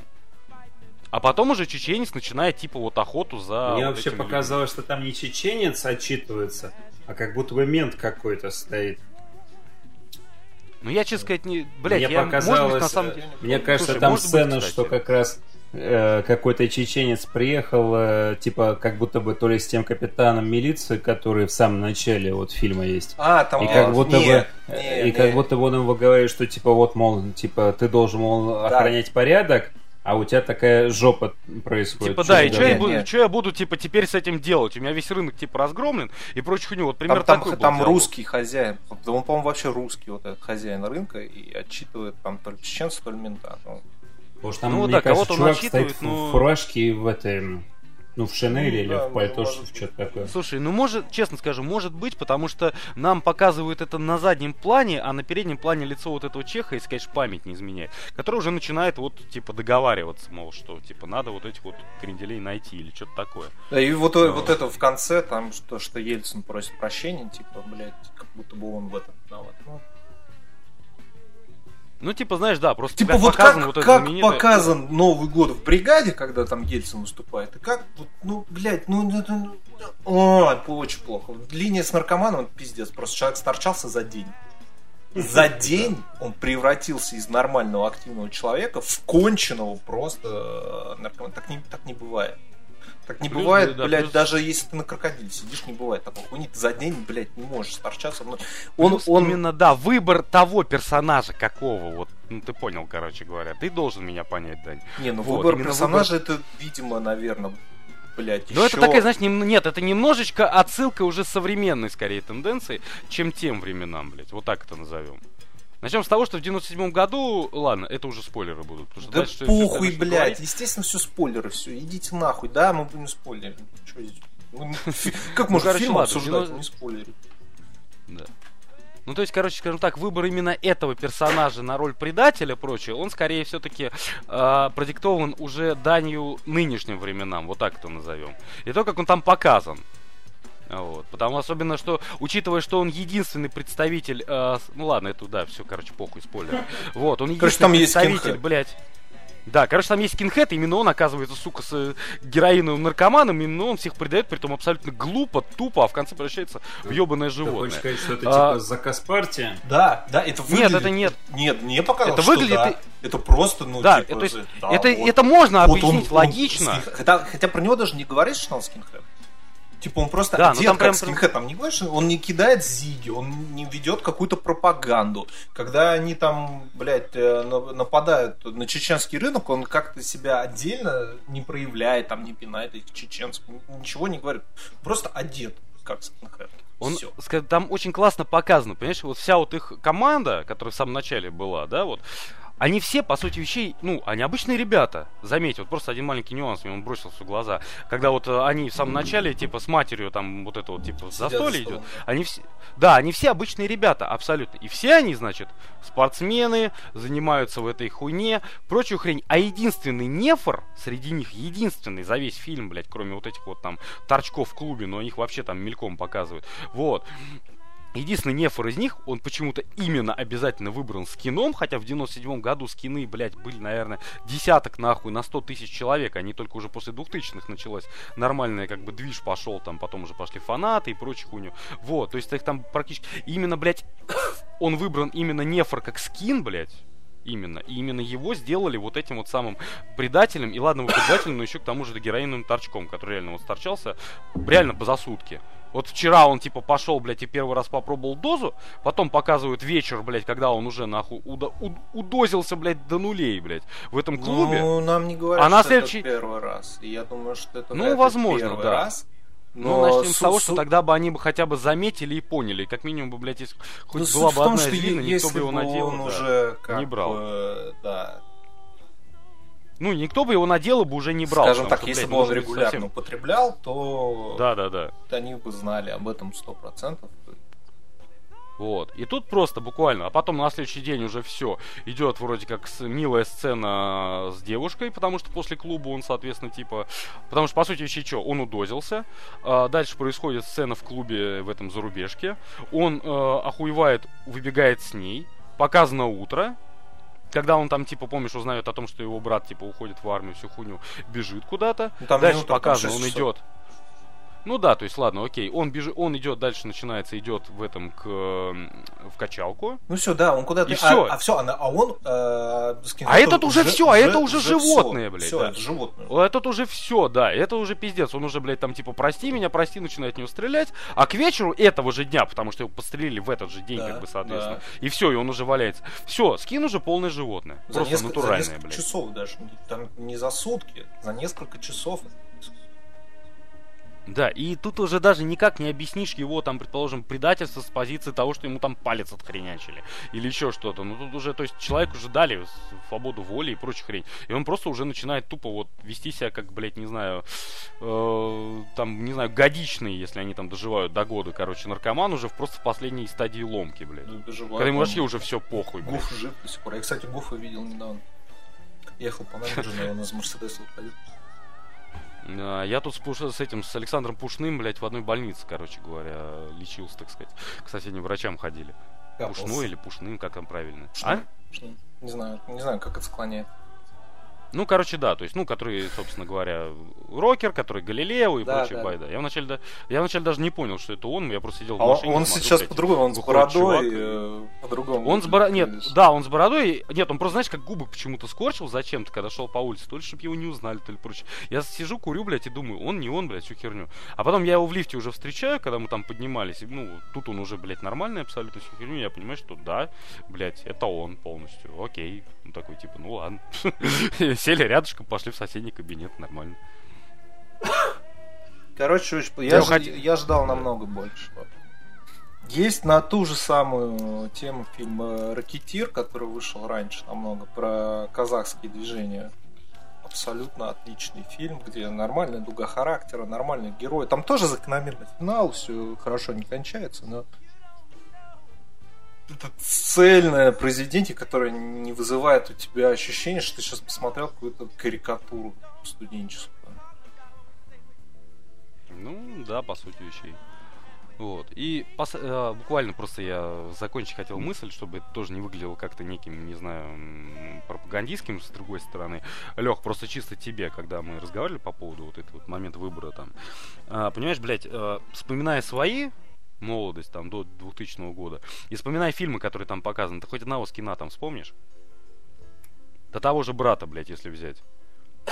а потом уже чеченец начинает типа вот охоту за... Мне вот вообще показалось, что там не чеченец отчитывается, а как будто бы мент какой-то стоит. Ну я, честно сказать, не... Блядь, Мне я, показалось, может быть, на самом деле... Мне кажется, Слушай, там быть, сцена, кстати. что как раз э, какой-то чеченец приехал, э, типа, как будто бы то ли с тем капитаном милиции, который в самом начале вот фильма есть. А, там И как будто не, бы, не, и не. как будто бы он ему говорит, что типа вот, мол, типа ты должен, мол, охранять порядок, а у тебя такая жопа происходит. Типа, да, и что я, буду, чё я буду, типа, теперь с этим делать? У меня весь рынок, типа, разгромлен и прочую хуйню. Вот примерно Там, там, такой был там русский хозяин. Да Он, по-моему, вообще русский, вот этот хозяин рынка, и отчитывает там то ли чеченца, то ли мента. Ну, Потому что там, Ну мне да, кажется, чувак отчитывает, стоит но- в фуражке и в этой, ну, в шинели Ну, или да, в пальто, может что- что-то такое. Слушай, ну может, честно скажу, может быть, потому что нам показывают это на заднем плане, а на переднем плане лицо вот этого чеха, если, конечно, память не изменяет, который уже начинает вот, типа, договариваться, мол, что, типа, надо вот этих вот кренделей найти или что-то такое. Да, и вот, Ну. вот это в конце, там, что, что Ельцин просит прощения, типа, блядь, как будто бы он в этом виноват. Ну, Ну, типа, знаешь, да, просто Типа вот показан как, вот это как показан Новый год в бригаде, когда там Ельцин выступает, и как, вот, ну, блядь, ну, это, ну, ой, очень плохо. Линия с наркоманом, пиздец, просто человек сторчался за день. За день он превратился из нормального активного человека в конченого просто наркомана. Так не, так не бывает. Так не Плюс, бывает, да, блядь, плюс- даже если ты на крокодиле сидишь, не бывает такого хуйни. Ты за день, блядь, не можешь сторчаться. Ну, Он, Плюс он, именно, да, выбор того персонажа, какого, вот, ну, ты понял, короче говоря. Ты должен меня понять, Дань. Не, ну Вот, выбор персонажа это, видимо, наверное, блядь, Ну, это такая, знаешь, нем- нет, это немножечко отсылка уже современной, скорее, тенденции, чем тем временам, блядь. Вот так это назовем. Начнем с того, что в 97 году, ладно, это уже спойлеры будут. потому что Да дальше похуй, дальше блядь. говорить. Естественно, все спойлеры, все. Идите нахуй. Да, мы будем спойлерить. Ну, фи- Как можно короче, фильм обсуждать, не спойлерить? Да. Ну, то есть, короче, скажем так, выбор именно этого персонажа на роль предателя, прочее, он скорее все-таки продиктован уже данью нынешним временам, вот так это назовем. И то, как он там показан. Вот. Потому особенно, что, учитывая, что он единственный представитель, э, ну ладно, это да, все, короче, похуй, спойлер. Вот, он Короче, там единственный есть представитель, блядь. Да, короче, там есть скинхед, именно он оказывается, сука, с э, героиновым наркоманом, именно он всех предает, при том абсолютно глупо, тупо, а в конце превращается в ебаное Ты животное. хочешь сказать, что это А- типа заказ партии? Да, да, это выглядит... это нет. Нет, мне показалось, Это что выглядит да. Это просто, ну, Да, типа... то есть да, это, вот. это можно Вот он- объяснить он логично. скин- Хотя, хотя про него даже не говорит, что он скинхед. Типа он просто Да, ну одет там как прям- скинхед, там не говоришь, он не кидает зиги, он не ведет какую-то пропаганду. Когда они там, блядь, э, на- нападают на чеченский рынок, он как-то себя отдельно не проявляет, там не пинает этих чеченцев, ничего не говорит. Просто одет как скинхед. Он, там очень классно показано, понимаешь, вот вся вот их команда, которая в самом начале была, да, вот, они все, по сути вещей, ну, они обычные ребята. Заметь, вот просто один маленький нюанс мне он бросился в глаза. Когда вот э, они в самом начале, типа, с матерью там вот это вот, типа, Сидят застолье за идет. Они все, да, они все обычные ребята, абсолютно. И все они, значит, спортсмены, занимаются в этой хуйне, прочую хрень. А единственный нефор среди них, единственный за весь фильм, блядь, кроме вот этих вот там торчков в клубе, но их вообще там мельком показывают. Вот. Единственный нефор из них, он почему-то именно обязательно выбран скином, хотя в 97 году скины, блядь, были, наверное, десяток нахуй на 100 тысяч человек, они только уже после 2000-х началось нормальный как бы движ пошел, там потом уже пошли фанаты и прочую хуйню. Вот, то есть их там практически... Именно, блядь, он выбран именно нефор как скин, блядь, Именно. И именно его сделали вот этим вот самым предателем. И ладно, его предателем, но еще к тому же героиновым торчком, который реально вот торчался реально за сутки. Вот вчера он типа пошел, блядь, и первый раз попробовал дозу, потом показывают вечер, блядь, когда он уже нахуй уда- уд- удозился, блядь, до нулей, блядь, в этом клубе. Ну, нам не говорят, А на что следующий- это первый раз. И я думаю, что это Ну, возможно, первый да. раз. Ну, Но начнем с су- того, су- что тогда бы они бы хотя бы заметили и поняли. Как минимум бы, блядь, если хоть Ну, была бы том, одна что никто бы его надел. он да. уже как не брал. бы, да, Ну, никто бы его надел бы уже не брал. скажем так, что, если блядь, бы он регулярно совсем- употреблял, то Да, да, да. они бы знали об этом сто процентов. Вот. И тут просто буквально, а потом на следующий день уже все. Идет вроде как с- милая сцена с девушкой, потому что после клуба он, соответственно, типа... Потому что, по сути, еще что, он удозился. А, дальше происходит сцена в клубе в этом зарубежке. Он э, охуевает, выбегает с ней. Показано утро. Когда он там, типа, помнишь, узнает о том, что его брат, типа, уходит в армию, всю хуйню, бежит куда-то. Ну, там Дальше показано, он идет. Ну да, то есть, ладно, окей. Он бежит, он идет дальше, начинается, идет в этом к м, в качалку. Ну все, да, он куда-то... И а, всё. А, все, а он... э, А этот уже же- всё, а это уже же животное, блядь, Всё, да. это животное. Вот Этот уже все, да, это уже пиздец. Он уже, блядь, там типа прости меня, прости, начинает него стрелять. А к вечеру этого же дня, потому что его подстрелили в этот же день, Да, как бы, соответственно. да. И все, и он уже валяется. Все, скин уже полное животное. За Просто несколько, за натуральное, несколько блядь. часов даже. Там не за сутки, за несколько часов. Да, и тут уже даже никак не объяснишь его, там, предположим, предательство с позиции того, что ему там палец отхренячили. Или еще что-то. Ну тут уже, то есть, человеку уже дали свободу воли и прочую хрень. И он просто уже начинает тупо вот вести себя как, блядь, не знаю, э, там, не знаю, годичный, если они там доживают до года, короче, наркоман уже просто в последней стадии ломки, блядь. Ну, доживает. Когда ему вообще уже все похуй, блядь. Гуф жив до сих пор. Я, кстати, Гуфа видел недавно. Ехал по набережной, он из Мерседеса. Я тут с, Пуш- с этим, с Александром Пушным, блядь, в одной больнице, короче говоря, лечился, так сказать. К соседним врачам ходили. Капался. Пушной или Пушным, как там правильно? Пушным? А? Что? Не знаю, не знаю, как это склоняет. Ну, короче, да, то есть, ну, который, собственно говоря, рокер, который Галилео и Да, прочая да. байда. Я вначале, да, я вначале даже не понял, что это он, я просто сидел в А он, машине. он смотрю, сейчас по-другому, он с бородой, э, по-другому. Он с бородой, нет, да, он с бородой, нет, он просто, знаешь, как губы почему-то скорчил зачем-то, когда шел по улице, то ли, чтобы его не узнали, то ли прочее. Я сижу, курю, блядь, и думаю, он не он, блядь, всю херню. А потом я его в лифте уже встречаю, когда мы там поднимались, и, ну, тут он уже, блядь, нормальный абсолютно всю херню, я понимаю, что да, блядь, это он полностью, окей. Ну, такой, типа, ну ладно. Сели рядышком, пошли в соседний кабинет, нормально. Короче, очень- Я я, ж- хот- я ждал намного больше. Есть на ту же самую тему фильм э, «Ракетир», который вышел раньше намного, про казахские движения. Абсолютно отличный фильм, где нормальная дуга характера, нормальный герой. Там тоже закономерный финал, все хорошо не кончается, но это цельное произведение, которое не вызывает у тебя ощущение, что ты сейчас посмотрел какую-то карикатуру студенческую. Ну, да, по сути вещей. Вот. И пос- э, буквально просто я закончить хотел мысль, чтобы это тоже не выглядело как-то неким, не знаю, пропагандистским с другой стороны. Лех, просто чисто тебе, когда мы разговаривали по поводу вот этого вот момента выбора там. А, понимаешь, блядь, э, вспоминая свои молодость там до 2000 года и вспоминая фильмы, которые там показаны, ты хоть одного скина там вспомнишь? До того же брата, блядь, если взять.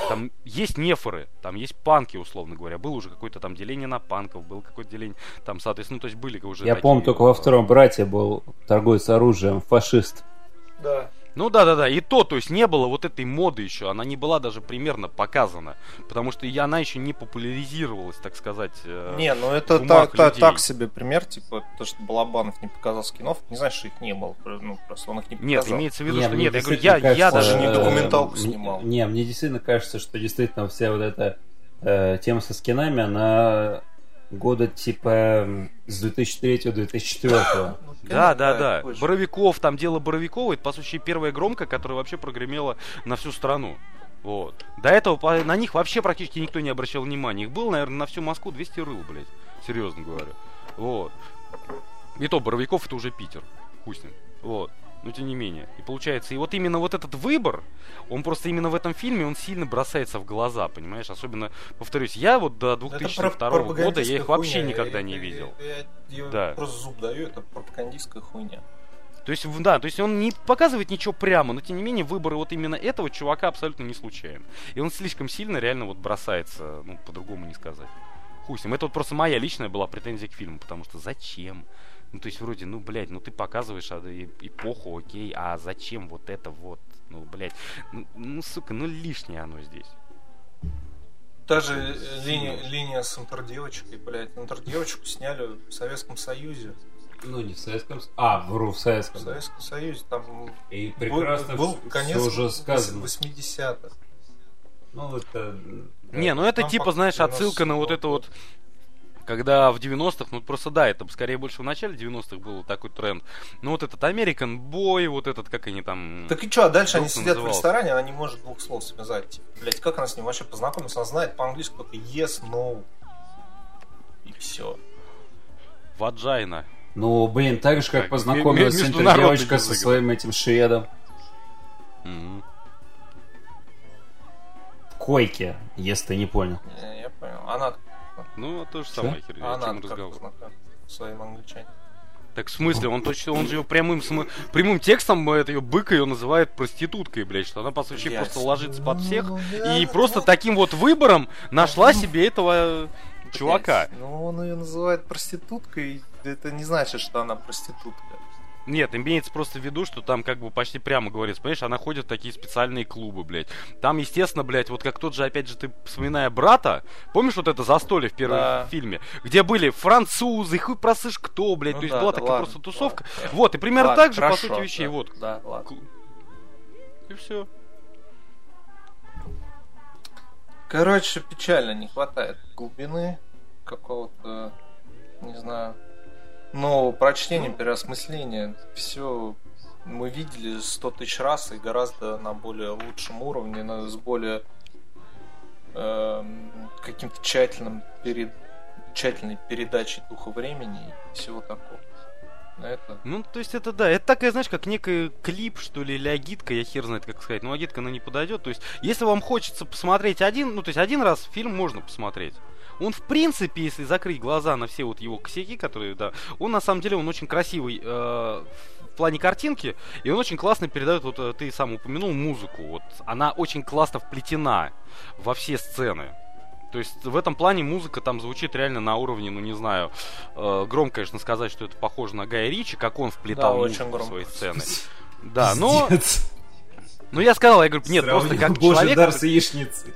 Там есть нефоры, там есть панки, условно говоря. Было уже какое-то там деление на панков, было какое-то деление, там, соответственно, ну, то есть были уже Я такие, помню, только во э, втором брате был торговец оружием, фашист. Да. Ну да, да, да. И то, то есть не было вот этой моды еще, она не была даже примерно показана, потому что и она еще не популяризировалась, так сказать. э, Не, ну это та- та- людей. так себе пример, типа, то, что Балабанов не показал скинов, не значит, что их не было, ну, просто он их не Нет, показал. имеется в виду, Не, что нет, я говорю, я, я кажется, даже не э, документалку снимал. Не, мне действительно кажется, что действительно вся вот эта э, тема со скинами, она года типа с 2003-2004. Да, да, да. позже. Боровиков, там дело Боровикова, это, по сути, первая громка, которая вообще прогремела на всю страну. Вот. До этого на них вообще практически никто не обращал внимания. Их было, наверное, на всю Москву 200 рыл, блядь. Серьезно говорю. Вот. И то, Боровиков это уже Питер. Ним. Вот. Но тем не менее. И получается, и вот именно вот этот выбор, он просто именно в этом фильме, он сильно бросается в глаза, понимаешь? Особенно, повторюсь, я вот до Ну, это 2002 про- года, я их вообще хуйня. никогда Я- не я- видел. Я, я Да. просто зуб даю, это пропагандистская хуйня. То есть, да, то есть он не показывает ничего прямо, но тем не менее выбор вот именно этого чувака абсолютно не случайен. И он слишком сильно реально вот бросается, ну, по-другому не сказать. Хуй с ним. Это вот просто моя личная была претензия к фильму, потому что зачем? Ну, то есть, вроде, ну, блядь, ну ты показываешь а, и, эпоху, окей, а зачем вот это вот? Ну, блядь, ну, ну, сука, ну лишнее оно здесь. Даже э, линия, линия с интердевочкой, блядь, интердевочку сняли в Советском Союзе. Ну, не в Советском Союзе. А, вру, в В Советском. да. Советском Союзе там И был, прекрасно был всё- конец уже сказано. 80-х. Ну, это... Не, ну это Там типа, знаешь, отсылка на вот 90-го это вот когда в 90-х, ну просто да, это скорее больше в начале 90-х был такой тренд. Ну вот этот American Boy, вот этот, как они там... Так и что, а дальше они сидят в назывался? ресторане, она не может двух слов связать. Типа, блядь, как она с ним вообще познакомилась? Она знает по-английски только yes, no. И все. Ваджайна. Ну, блин, так же, как Как познакомилась девочка со своим этим шведом. В койке, если ты не понял. Я, я понял. Она Ну, а то же самое, хер, А о чем разговор. своим англичанином. Так в смысле, он точно, он же ее прямым, см- прямым текстом, э, это ее быка ее называет проституткой, блядь, что она, по сути, Блядь. просто ложится под всех, Ну, и да, просто ну, таким вот выбором нашла себе этого блядь, чувака. Ну, он ее называет проституткой, это не значит, что она проститутка. Нет, имеется просто в виду, что там как бы почти прямо говорится, понимаешь, она ходит в такие специальные клубы, блядь. Там, естественно, блядь, вот как тот же, опять же, ты вспоминая брата, помнишь вот это застолье в первом Да. фильме, где были французы, хуй просышь кто, блядь, Ну то есть да, была да, такая ладно, просто тусовка. ладно. Вот, и примерно Ладно, так же, по хорошо, сути, вещей, да, вот. Да, ладно. И все. Короче, печально, не хватает глубины какого-то, не знаю, нового прочтения, переосмысления. Все мы видели сто тысяч раз и гораздо на более лучшем уровне, на, с более эм, каким-то тщательным перед, тщательной передачей духа времени и всего такого. Это Ну, то есть это да, это такая, знаешь, как некий клип, что ли, или агитка, я хер знает, как сказать. Но агитка, она не подойдет. То есть, если вам хочется посмотреть один, ну, то есть один раз фильм можно посмотреть. Он, в принципе, если закрыть глаза на все вот его косяки, которые, да, он на самом деле, он очень красивый э, в плане картинки, и он очень классно передает, вот э, ты сам упомянул, музыку. Вот она очень классно вплетена во все сцены. То есть в этом плане музыка там звучит реально на уровне, ну не знаю, э, громко, конечно, сказать, что это похоже на Гая Ричи, как он вплетал Да, музыку очень в свои сцены. Да, но, Пиздец. ну я сказал, я говорю, нет, просто Сравнил как Божий человек... дар с яичницей.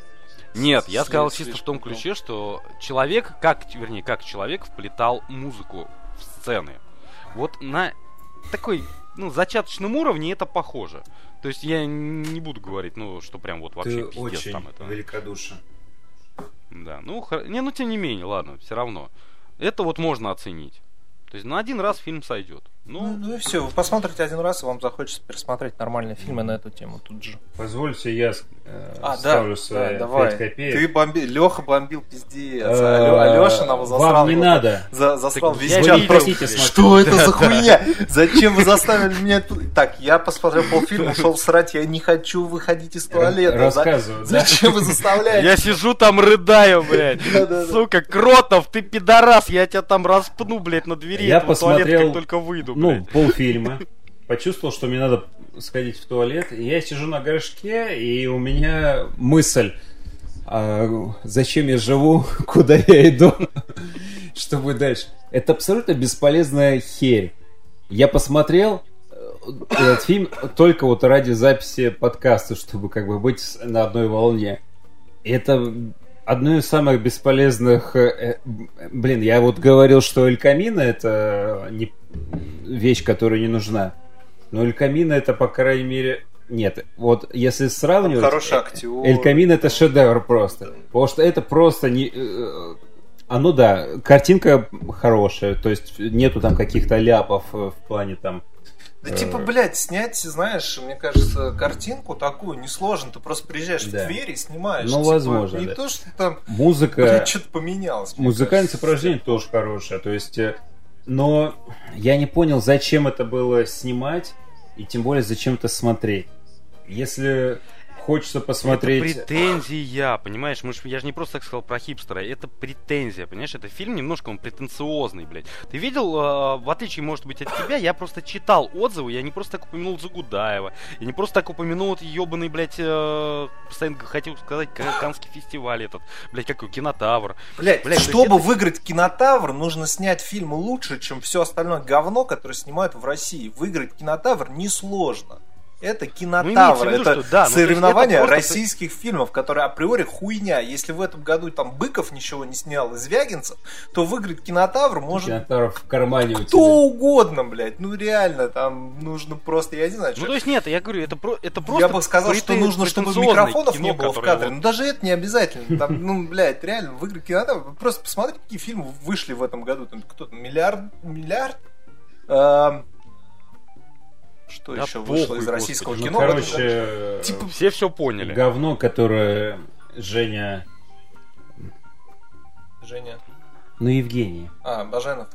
Нет, я сказал чисто в том ключе, что человек, как, вернее, как человек вплетал музыку в сцены. Вот на такой, ну, зачаточном уровне это похоже. То есть я не буду говорить, ну, что прям вот вообще Ты пиздец очень там это. великодушен. Да, ну, хор- не, ну, тем не менее, ладно, все равно. Это вот можно оценить. То есть на один раз фильм сойдет. Ну, Ну, ну и все, вы посмотрите один раз, и вам захочется пересмотреть нормальные фильмы на эту тему тут же. Позвольте, я э, А, да, ставлю свои да, давай. 5 копеек. Ты бомби... Леха бомбил пиздец. Э, Алеша нам засрал. Вам не его. надо. За, засрал Так весь чат смотреть. Что это за хуйня? Зачем вы заставили меня... Так, я посмотрел полфильма, ушел срать, я не хочу выходить из туалета. Рассказываю, да? Зачем вы заставляете? я сижу там рыдаю, блядь. Сука, Кротов, ты пидорас, я тебя там распну, блядь, на двери Я посмотрел, как только выйду, Ну, блядь. полфильма. Почувствовал, что мне надо сходить в туалет. И Я сижу на горшке, и у меня мысль. а зачем я живу? Куда я иду? Что будет дальше? Это абсолютно бесполезная херь. Я посмотрел э, этот фильм только вот ради записи подкаста, чтобы как бы быть на одной волне. Это одно из самых бесполезных... э, э, Блин, я вот говорил, что Эль Камино это не вещь, которая не нужна. Но Эль Камино это, по крайней мере... Нет, вот если сравнивать... Хороший э, актер. Эль Камино это шедевр просто. Потому что это просто не... э, Оно, да, картинка хорошая, то есть нету там каких-то ляпов в плане там... Да типа, блядь, снять, знаешь, мне кажется, картинку такую несложно. Ты просто приезжаешь Да. в Тверь и снимаешь. Ну, Типа, возможно, Не да. то, что там, Музыка... блядь, что-то поменялось. Музыкальное кажется. сопровождение тоже хорошее. То есть, э, но я не понял, зачем это было снимать, и тем более зачем это смотреть. Если хочется посмотреть... Это претензия, понимаешь? Мы ж, я же не просто так сказал про хипстера, это претензия, понимаешь? Это фильм немножко он претенциозный, блядь. Ты видел, э, в отличие, может быть, от тебя, я просто читал отзывы, я не просто так упомянул Загудаева, я не просто так упомянул вот ебаный, блядь, э, постоянно хотел сказать, Канский фестиваль этот, блядь, какой, Кинотавр. Блядь, Блядь, чтобы это- выиграть кинотавр, нужно снять фильм лучше, чем все остальное говно, которое снимают в России. Выиграть кинотавр несложно. Это Ну, кинотавр, виду, это что да, ну, соревнование это просто- российских фильмов, которые априори хуйня. Если в этом году там Быков ничего не снял из Вягинцев, то выиграть кинотавр может Кинотавр в кармане у кто тебя. угодно, блядь. Ну реально, там нужно просто, я не знаю, Ну, что- то есть нет, я говорю, это, про, это просто... я бы сказал, что нужно, чтобы микрофонов кино, не было в кадре. вот- Ну даже это не обязательно. Там, ну, блядь, реально, выиграть кинотавр. Просто посмотрите, какие фильмы вышли в этом году. Там кто-то миллиард, миллиард. Что Да еще похуй, вышло из господи. российского Ну, кино? году? короче, э, Типа, Все все поняли. говно, которое Женя... Женя. Ну, Евгений. А, Баженов.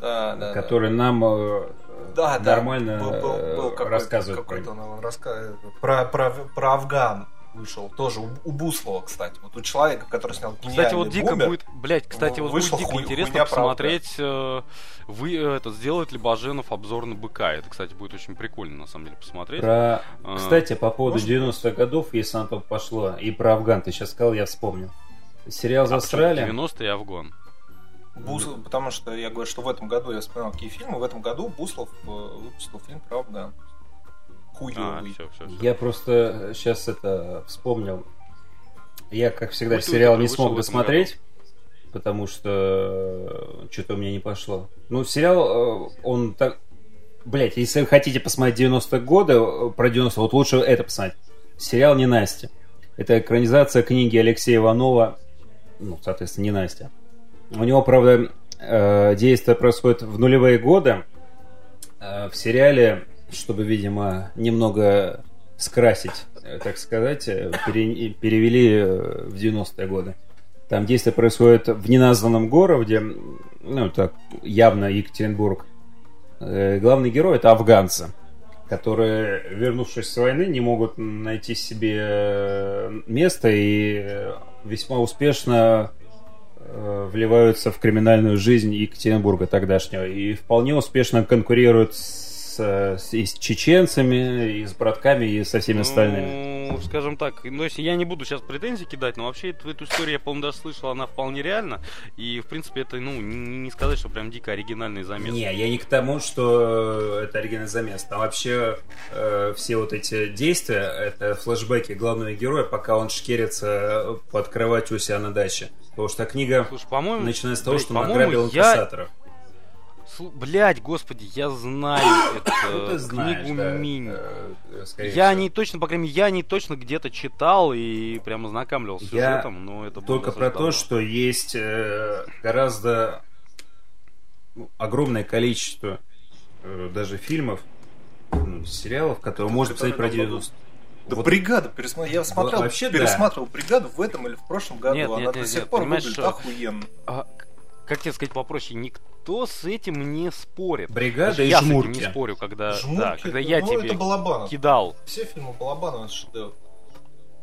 Да, да. который нам э, да, да, нормально был, был- был э, какой-то- рассказывает про какой-то он рассказывает про, про, про Афган. Вышел, тоже у, у Буслова, кстати. Вот у человека, который снял Кстати, вот «Гениальный дико бумер», будет, блядь, кстати, вот Вышла будет дико хуй- интересно хуйня посмотреть, э, вы э, это сделает ли Баженов обзор на быка. Это, кстати, будет очень прикольно, на самом деле, посмотреть. Про... А, Кстати, по поводу может 90-х годов, если на то пошло, и про Афган ты сейчас сказал, я вспомнил. Сериал а почему «Застряли». 90-е Афган. Бус- Потому что я говорю, что в этом году я вспоминал какие фильмы. В этом году Буслов э, выпустил фильм про Афган. А, Хуёвый. все, все, все. Я просто сейчас это вспомнил. Я, как всегда, Культура сериал не смог досмотреть, потому что что-то у меня не пошло. Ну, сериал, э, он так... Блять, если вы хотите посмотреть 90-е годы, э, про 90 вот лучше это посмотреть. Сериал «Не Настя». Это экранизация книги Алексея Иванова, ну, соответственно, не Настя. У него, правда, э, действие происходит в нулевые годы. Э, В сериале, чтобы, видимо, немного скрасить, э, так сказать, э, пере- перевели э, в 90-е годы. Там действие происходит в неназванном городе, ну, так, явно Екатеринбург. Главный герой это афганцы, которые, вернувшись с войны, не могут найти себе место и весьма успешно вливаются в криминальную жизнь Екатеринбурга тогдашнего и вполне успешно конкурируют с, с- и с чеченцами, и с братками, и со всеми остальными. Ну, скажем так, ну, если я не буду сейчас претензии кидать, но вообще эту, эту историю я, по-моему, даже слышал, она вполне реальна. И, в принципе, это, ну, не, не сказать, что прям дико оригинальный замес. Не, я не к тому, что это оригинальный замес. Там вообще э, все вот эти действия, это флешбеки главного героя, пока он шкерится под кроватью у себя на даче. Потому что книга Слушай, по-моему... начинается с того, блядь, что он ограбил я... инкассаторов. Блять, господи, я знаю Ну, эту ты знаешь, книгу да, Минь. э, скорее Я всего. не точно, по крайней мере, я не точно где-то читал и прям ознакомливался с Я сюжетом, но это Только про то, что есть э, гораздо ну, огромное количество э, даже фильмов, ну, сериалов, которые можно посмотреть про 90 Да Вот. бригада пересмотрел. Я смотрел, вообще да. пересматривал бригаду в этом или в прошлом году. Нет, Она нет, до нет, сих нет, пор понимаешь, выглядит что- охуенно. А, как тебе сказать попроще, никто с этим не спорит. Бригада Даже и я с этим жмурки. не спорю, когда, Жмурки, да, когда я ну, тебе это Балабанов. кидал. Все фильмы Балабанова это шедевр.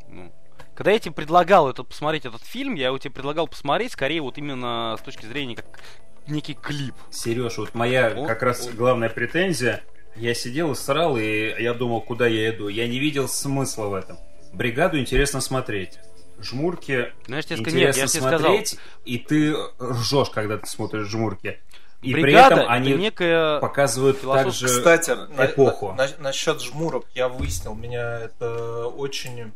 ну, когда я тебе предлагал этот, посмотреть этот фильм, я его тебе предлагал посмотреть скорее вот именно с точки зрения как некий клип. Сереж, вот моя О, как раз о. главная претензия. Я сидел и срал, и я думал, куда я иду. Я не видел смысла в этом. Бригаду интересно смотреть. Жмурки Знаешь, тебе сказал, нет, интересно я тебе сказал, смотреть, и ты ржешь, когда ты смотришь жмурки. И при бригада этом они это некая... показывают философская- также... Кстати, на- эпоху. на- насчет жмурок я выяснил, меня это очень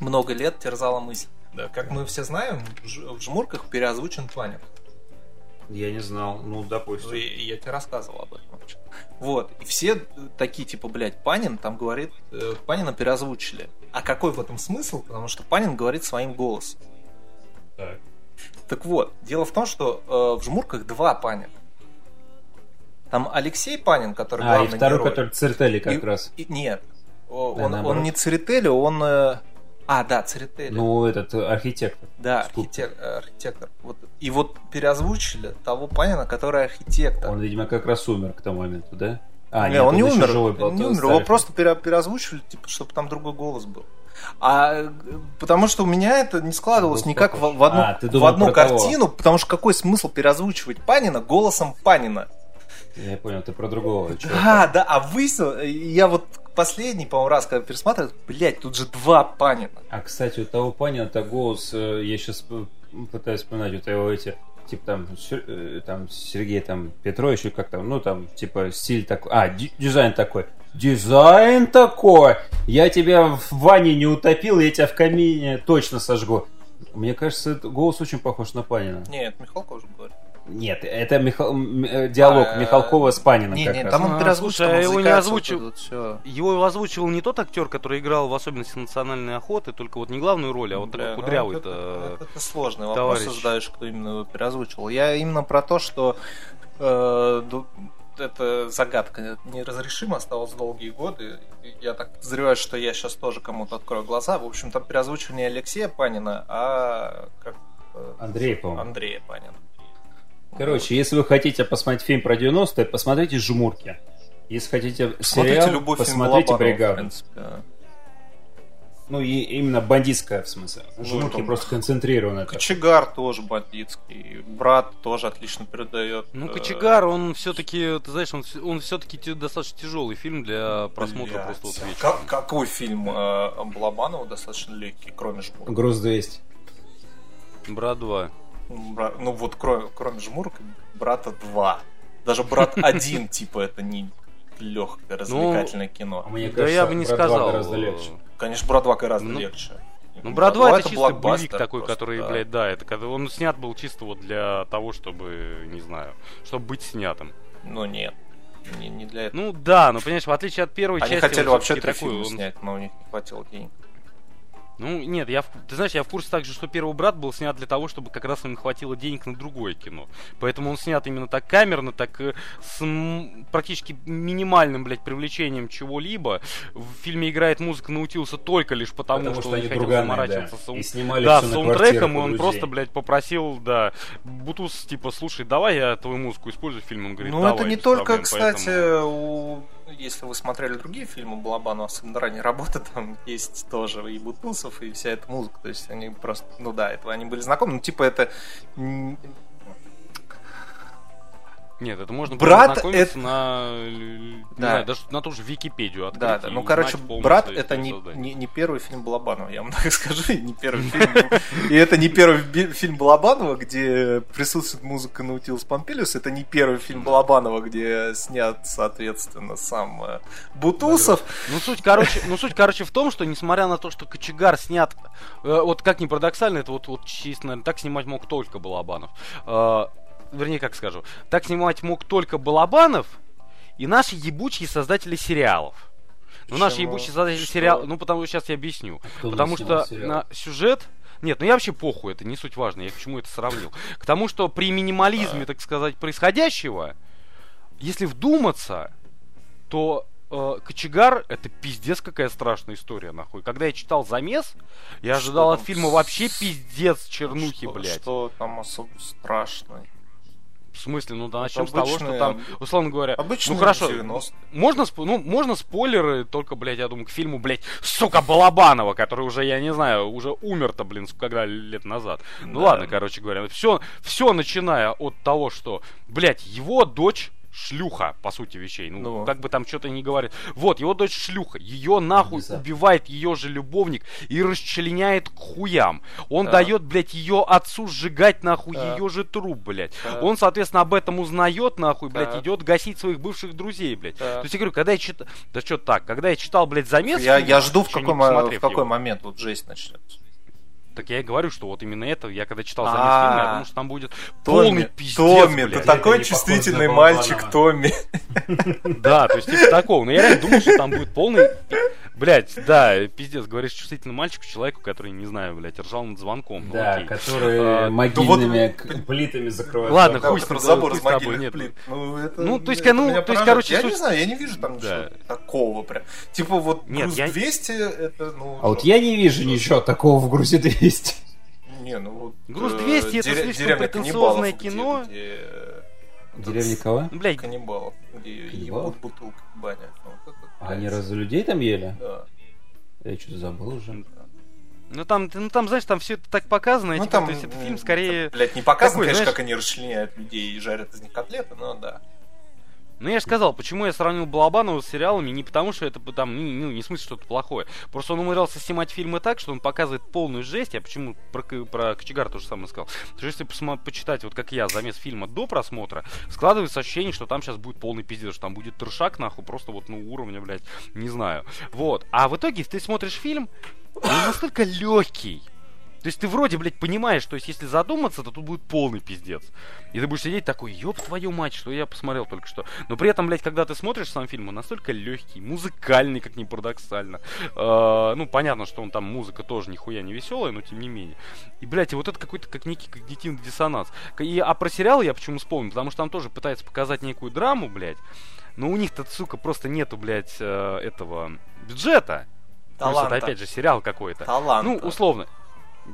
много лет терзала мысль. Да, как мы все знаем, в жмурках переозвучен Панин. Я не знал, ну, допустим. И- и Я тебе рассказывал об этом. вообще. Вот. И все такие, типа, блядь, Панин там говорит, э, Панина переозвучили. А какой в этом смысл? Потому что Панин говорит своим голосом. Так. Так вот, дело в том, что э, в жмурках два Панина. Там Алексей Панин, который А, и главный второй, герой. который Цертели как И- раз. и- нет. О, Да, Он, он не Церетели, он... э, А, да, Церетели. Ну, этот э, архитектор. да, архитек- э, архитектор. Вот. И вот переозвучили того Панина, который архитектор. Он, видимо, как раз умер к тому моменту, да? А, не, нет, он не еще умер. живой был, он не умер. старый Его просто пере- переозвучивали, типа, чтобы там другой голос был. А потому что у меня это не складывалось никак в, в одну, А, в одну про того. картину, потому что какой смысл переозвучивать Панина голосом Панина? Я понял, ты про другого чувака. Да, да, а выяснил, я вот последний, по-моему, раз, когда пересматривал, блядь, тут же два Панина. А, кстати, у того Панина-то голос, э, я сейчас пытаюсь вспоминать, вот его эти, типа там, э, там Сергей там Петрович, или как там, ну там, типа стиль такой, а, ди- дизайн такой. Дизайн такой! Я тебя в ванне не утопил, я тебя в камине точно сожгу. Мне кажется, голос очень похож на Панина. Нет, Михалков же говорит. Нет, это Миха- э, диалог А, Михалкова с Паниным Не, как не, раз. там он переозвучил, там а его не озвучил? Его озвучивал не тот актер, который играл в особенности национальной охоты, только вот не главную роль, а вот Бля, ну, кудрявый это, то это, это сложный вопрос товарищ. задаешь, кто именно его переозвучивал. Я именно про то, что э, эта загадка неразрешима осталась долгие годы. Я так подозреваю, что я сейчас тоже кому-то открою глаза. В общем, там переозвучивали не Алексея Панина, а как э, Андрей, по-моему. Андрея Панина. Короче, если вы хотите посмотреть фильм про 90-е, посмотрите «Жмурки». Если хотите Смотрите сериал, любой фильм посмотрите в «Бригаду». принципе. Ну, и именно бандитская, в смысле. Ну, Жмурки там- просто концентрированы. так. Кочегар тоже бандитский. Брат тоже отлично передает. Ну, э, Кочегар, он все-таки, ты знаешь, он, он все-таки достаточно тяжелый фильм для просмотра блядь. просто вот вечером. Как- какой фильм э, Балабанова достаточно легкий, кроме жмурок? Груз 200. Брат 2. Ну вот кроме, кроме жмурок, брата 2. Даже брат 1, типа, это не легкое развлекательное кино. А да я бы не «Брат 2» сказал. Конечно, брат 2 гораздо Ну, легче. Ну, Брат 2 это чисто блокбастер боевик такой, просто, который, да. блядь, да, это когда он снят был чисто вот для того, чтобы, не знаю, чтобы быть снятым. Ну нет, не, не для этого. Ну да, но понимаешь, в отличие от первой Они части. хотели он вообще три такой, фильма он- снять, но у них не хватило денег. Ну, нет, я, в- ты знаешь, я в курсе также, что первый брат был снят для того, чтобы как раз им хватило денег на другое кино. Поэтому он снят именно так камерно, так э, с м, практически минимальным, блядь, привлечением чего-либо. В фильме играет музыка Наутилуса только лишь потому, Потому что, что он не они хотел заморачиваться да. с саун- И снимали Да, на саундтреком, и он друзей. просто, блядь, попросил, да, Бутус, типа, слушай, давай я твою музыку использую в фильме. Он говорит, Ну, это не только, проблем, кстати, поэтому- у... если вы смотрели другие фильмы Балабанова, особенно ранней работы, там есть тоже и Бутусов, и вся эта музыка. То есть они просто, ну да, это они были знакомы, ну типа это... Нет, это можно Брат познакомиться на, Да. знаю, даже на ту же Википедию открыть Да, да. Ну, короче, брат это не, создания. не, не первый фильм Балабанова, я вам так скажу, не первый фильм. И это не первый фильм Балабанова, где присутствует музыка Наутилус Помпилиус. Это не первый фильм Балабанова, где снят, соответственно, сам э, Бутусов. Ну суть, короче, ну суть, короче, в том, что несмотря на то, что Кочегар снят, э, вот как ни парадоксально, это вот, вот наверное, так снимать мог только Балабанов. Вернее, как скажу, так снимать мог только Балабанов и наши ебучие создатели сериалов. Ну, наши Почему? ебучие создатели Что? сериалов, ну, потому что сейчас я объясню. Кто Потому что сериал? на сюжет... Нет, ну я вообще похуй, это не суть важно, я к чему это сравнил. К тому, что при минимализме, так сказать, происходящего, если вдуматься, то э, Кочегар это пиздец какая страшная история, нахуй. Когда я читал замес, я Что ожидал от там фильма вообще пиздец чернухи, Что- блядь. Что там особо страшно? В смысле, ну да, Это начнем с того, что обычные- там, условно говоря, Обычно ну хорошо, 90 можно, ну, можно спойлеры, только, блядь, я думаю, к фильму, блядь, сука, Балабанова, который уже, я не знаю, уже умер-то, блин, когда лет назад. Ну Да. ладно, короче говоря, все, все начиная от того, что, блядь, его дочь шлюха, по сути вещей. Ну, Ну. как бы там что-то не говорит. Вот, его дочь шлюха. Ее нахуй Внезапно. убивает ее же любовник и расчленяет к хуям. Он Да. дает, блядь, ее отцу сжигать нахуй Да. ее же труп, блядь. Да. Он, соответственно, об этом узнает, нахуй, блядь, Так. идет гасить своих бывших друзей, блядь. Так. То есть я говорю, когда я читал... Да что так, когда я читал, блядь, замес... Я, я жду, в какой, в какой его. момент вот жесть начнется. Так я и говорю, что вот именно это, я когда читал замес А. фильма, я думал, что там будет полный пиздец, Томми, ты Это такой чувствительный мальчик. Томми. Да, то есть типа такого. Но я реально думал, что там будет полный... Блять, да, пиздец, говоришь чувствительный мальчик человеку, который, не знаю, блядь, ржал над звонком. Ну, Да, окей. которые А, могильными да вот- к- плитами закрывают. Ладно, Да, хуй с забор с могильных нет. плит. Ну, это, Ну, то есть, это ну, то есть, короче, Я суть- не знаю, я не вижу там Да. такого прям. Типа вот Нет, груз я- 200, это, ну... А вот я не вижу ничего такого в грузе 200. Не, ну вот... Груз э, 200 это дере- слишком деревня претенциозное кино. Где, где, э, Деревня кого? Ну, блядь, каннибалов, где Каннибалов? ебут бутылку в бане. Ну, это, А они разве людей там ели? Да. Я что-то забыл уже. ну там, ну там, знаешь, там все это так показано, и, Ну типа, там, то есть это фильм скорее... Блять, не показано, такой, конечно, знаешь- как они расчленяют людей и жарят из них котлеты, но да. Ну, я же сказал, почему я сравнил Балабанова с сериалами, не потому что это там, ну, ну, не в смысле что-то плохое. Просто он умудрялся снимать фильмы так, что он показывает полную жесть. Я почему про, про Кочегара то же самое сказал. Потому что если посма- почитать, вот как я, замес фильма до просмотра, складывается ощущение, что там сейчас будет полный пиздец, что там будет трешак, нахуй, просто вот, ну, уровня, блядь, не знаю. Вот. А в итоге ты смотришь фильм, он настолько легкий. То есть ты вроде, блядь, понимаешь, то есть если задуматься, то тут будет полный пиздец. И ты будешь сидеть такой, ёб твою мать, что я посмотрел только что. Но при этом, блядь, когда ты смотришь сам фильм, он настолько легкий, музыкальный, как ни парадоксально. Э, ну, понятно, что он там, музыка тоже нихуя не веселая, но тем не менее. И, блядь, и вот это какой-то как некий когнитивный диссонанс. И, а про сериал я почему вспомнил? Потому что там тоже пытаются показать некую драму, блядь. Но у них-то, сука, просто нету, блядь, э, этого бюджета. Плюс это, Таланта. опять же, сериал какой-то. Талант. Ну, условно.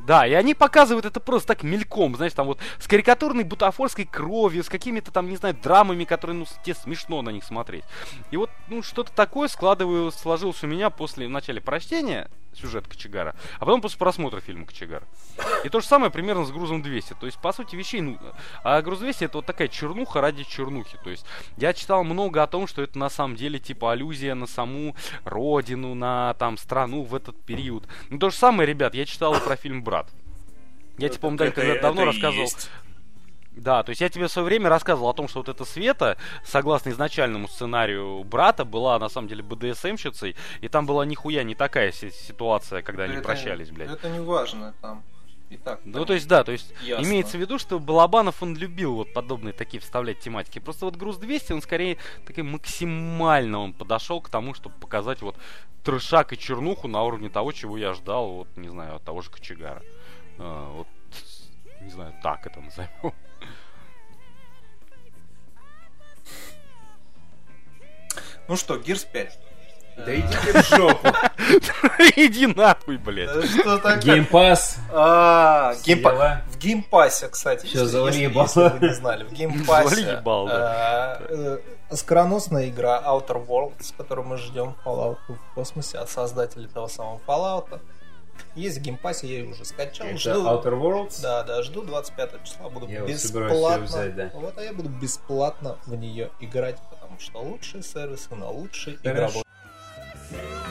Да, и они показывают это просто так мельком, знаешь, там вот с карикатурной бутафорской кровью, с какими-то там, не знаю, драмами, которые, ну, тебе смешно на них смотреть. И вот, ну, что-то такое складываю, сложилось у меня после, в начале прочтения сюжет Кочегара, а потом после просмотра фильма Кочегар. И то же самое примерно с грузом 200. То есть, по сути, вещей, ну, а груз 200 это вот такая чернуха ради чернухи. То есть, я читал много о том, что это на самом деле типа аллюзия на саму родину, на там страну в этот период. Ну, то же самое, ребят, я читал про фильм «Брат». Я тебе, по-моему, Это- когда давно это рассказывал. есть. Да, то есть я тебе в свое время рассказывал о том, что вот эта Света, согласно изначальному сценарию брата, была на самом деле БДСМщицей, и там была нихуя не такая си- ситуация, когда они Это- прощались, блядь. Это не важно там. И так. Ну, то есть, да, то есть, Ясно. имеется в виду, что Балабанов, он любил вот подобные такие вставлять тематики. Просто вот груз 200, он скорее такой максимально он подошел к тому, чтобы показать вот трешак и чернуху на уровне того, чего я ждал, вот, не знаю, от того же Кочегара. А, вот, не знаю, так это назовем. Ну что, Gears 5. Да идите в жопу. Иди нахуй, блядь. Да что такое? Game Pass. А, Game Pa- Дела. В Game Pass е, кстати, если, завали ебало. если вы не знали, в Game Pass е Завали ебало, да. э, э, скороносная игра Outer Worlds, которую мы ждем Fallout в космосе от создателей того самого Fallout. Есть в геймпассе, я ее уже скачал. Это жду, Outer Worlds? Да, да, жду 25 числа, буду Я бесплатно. взять, да. Вот, а я буду бесплатно в нее играть, потому что лучшие сервисы на лучшие Хорошо. игровой Wow.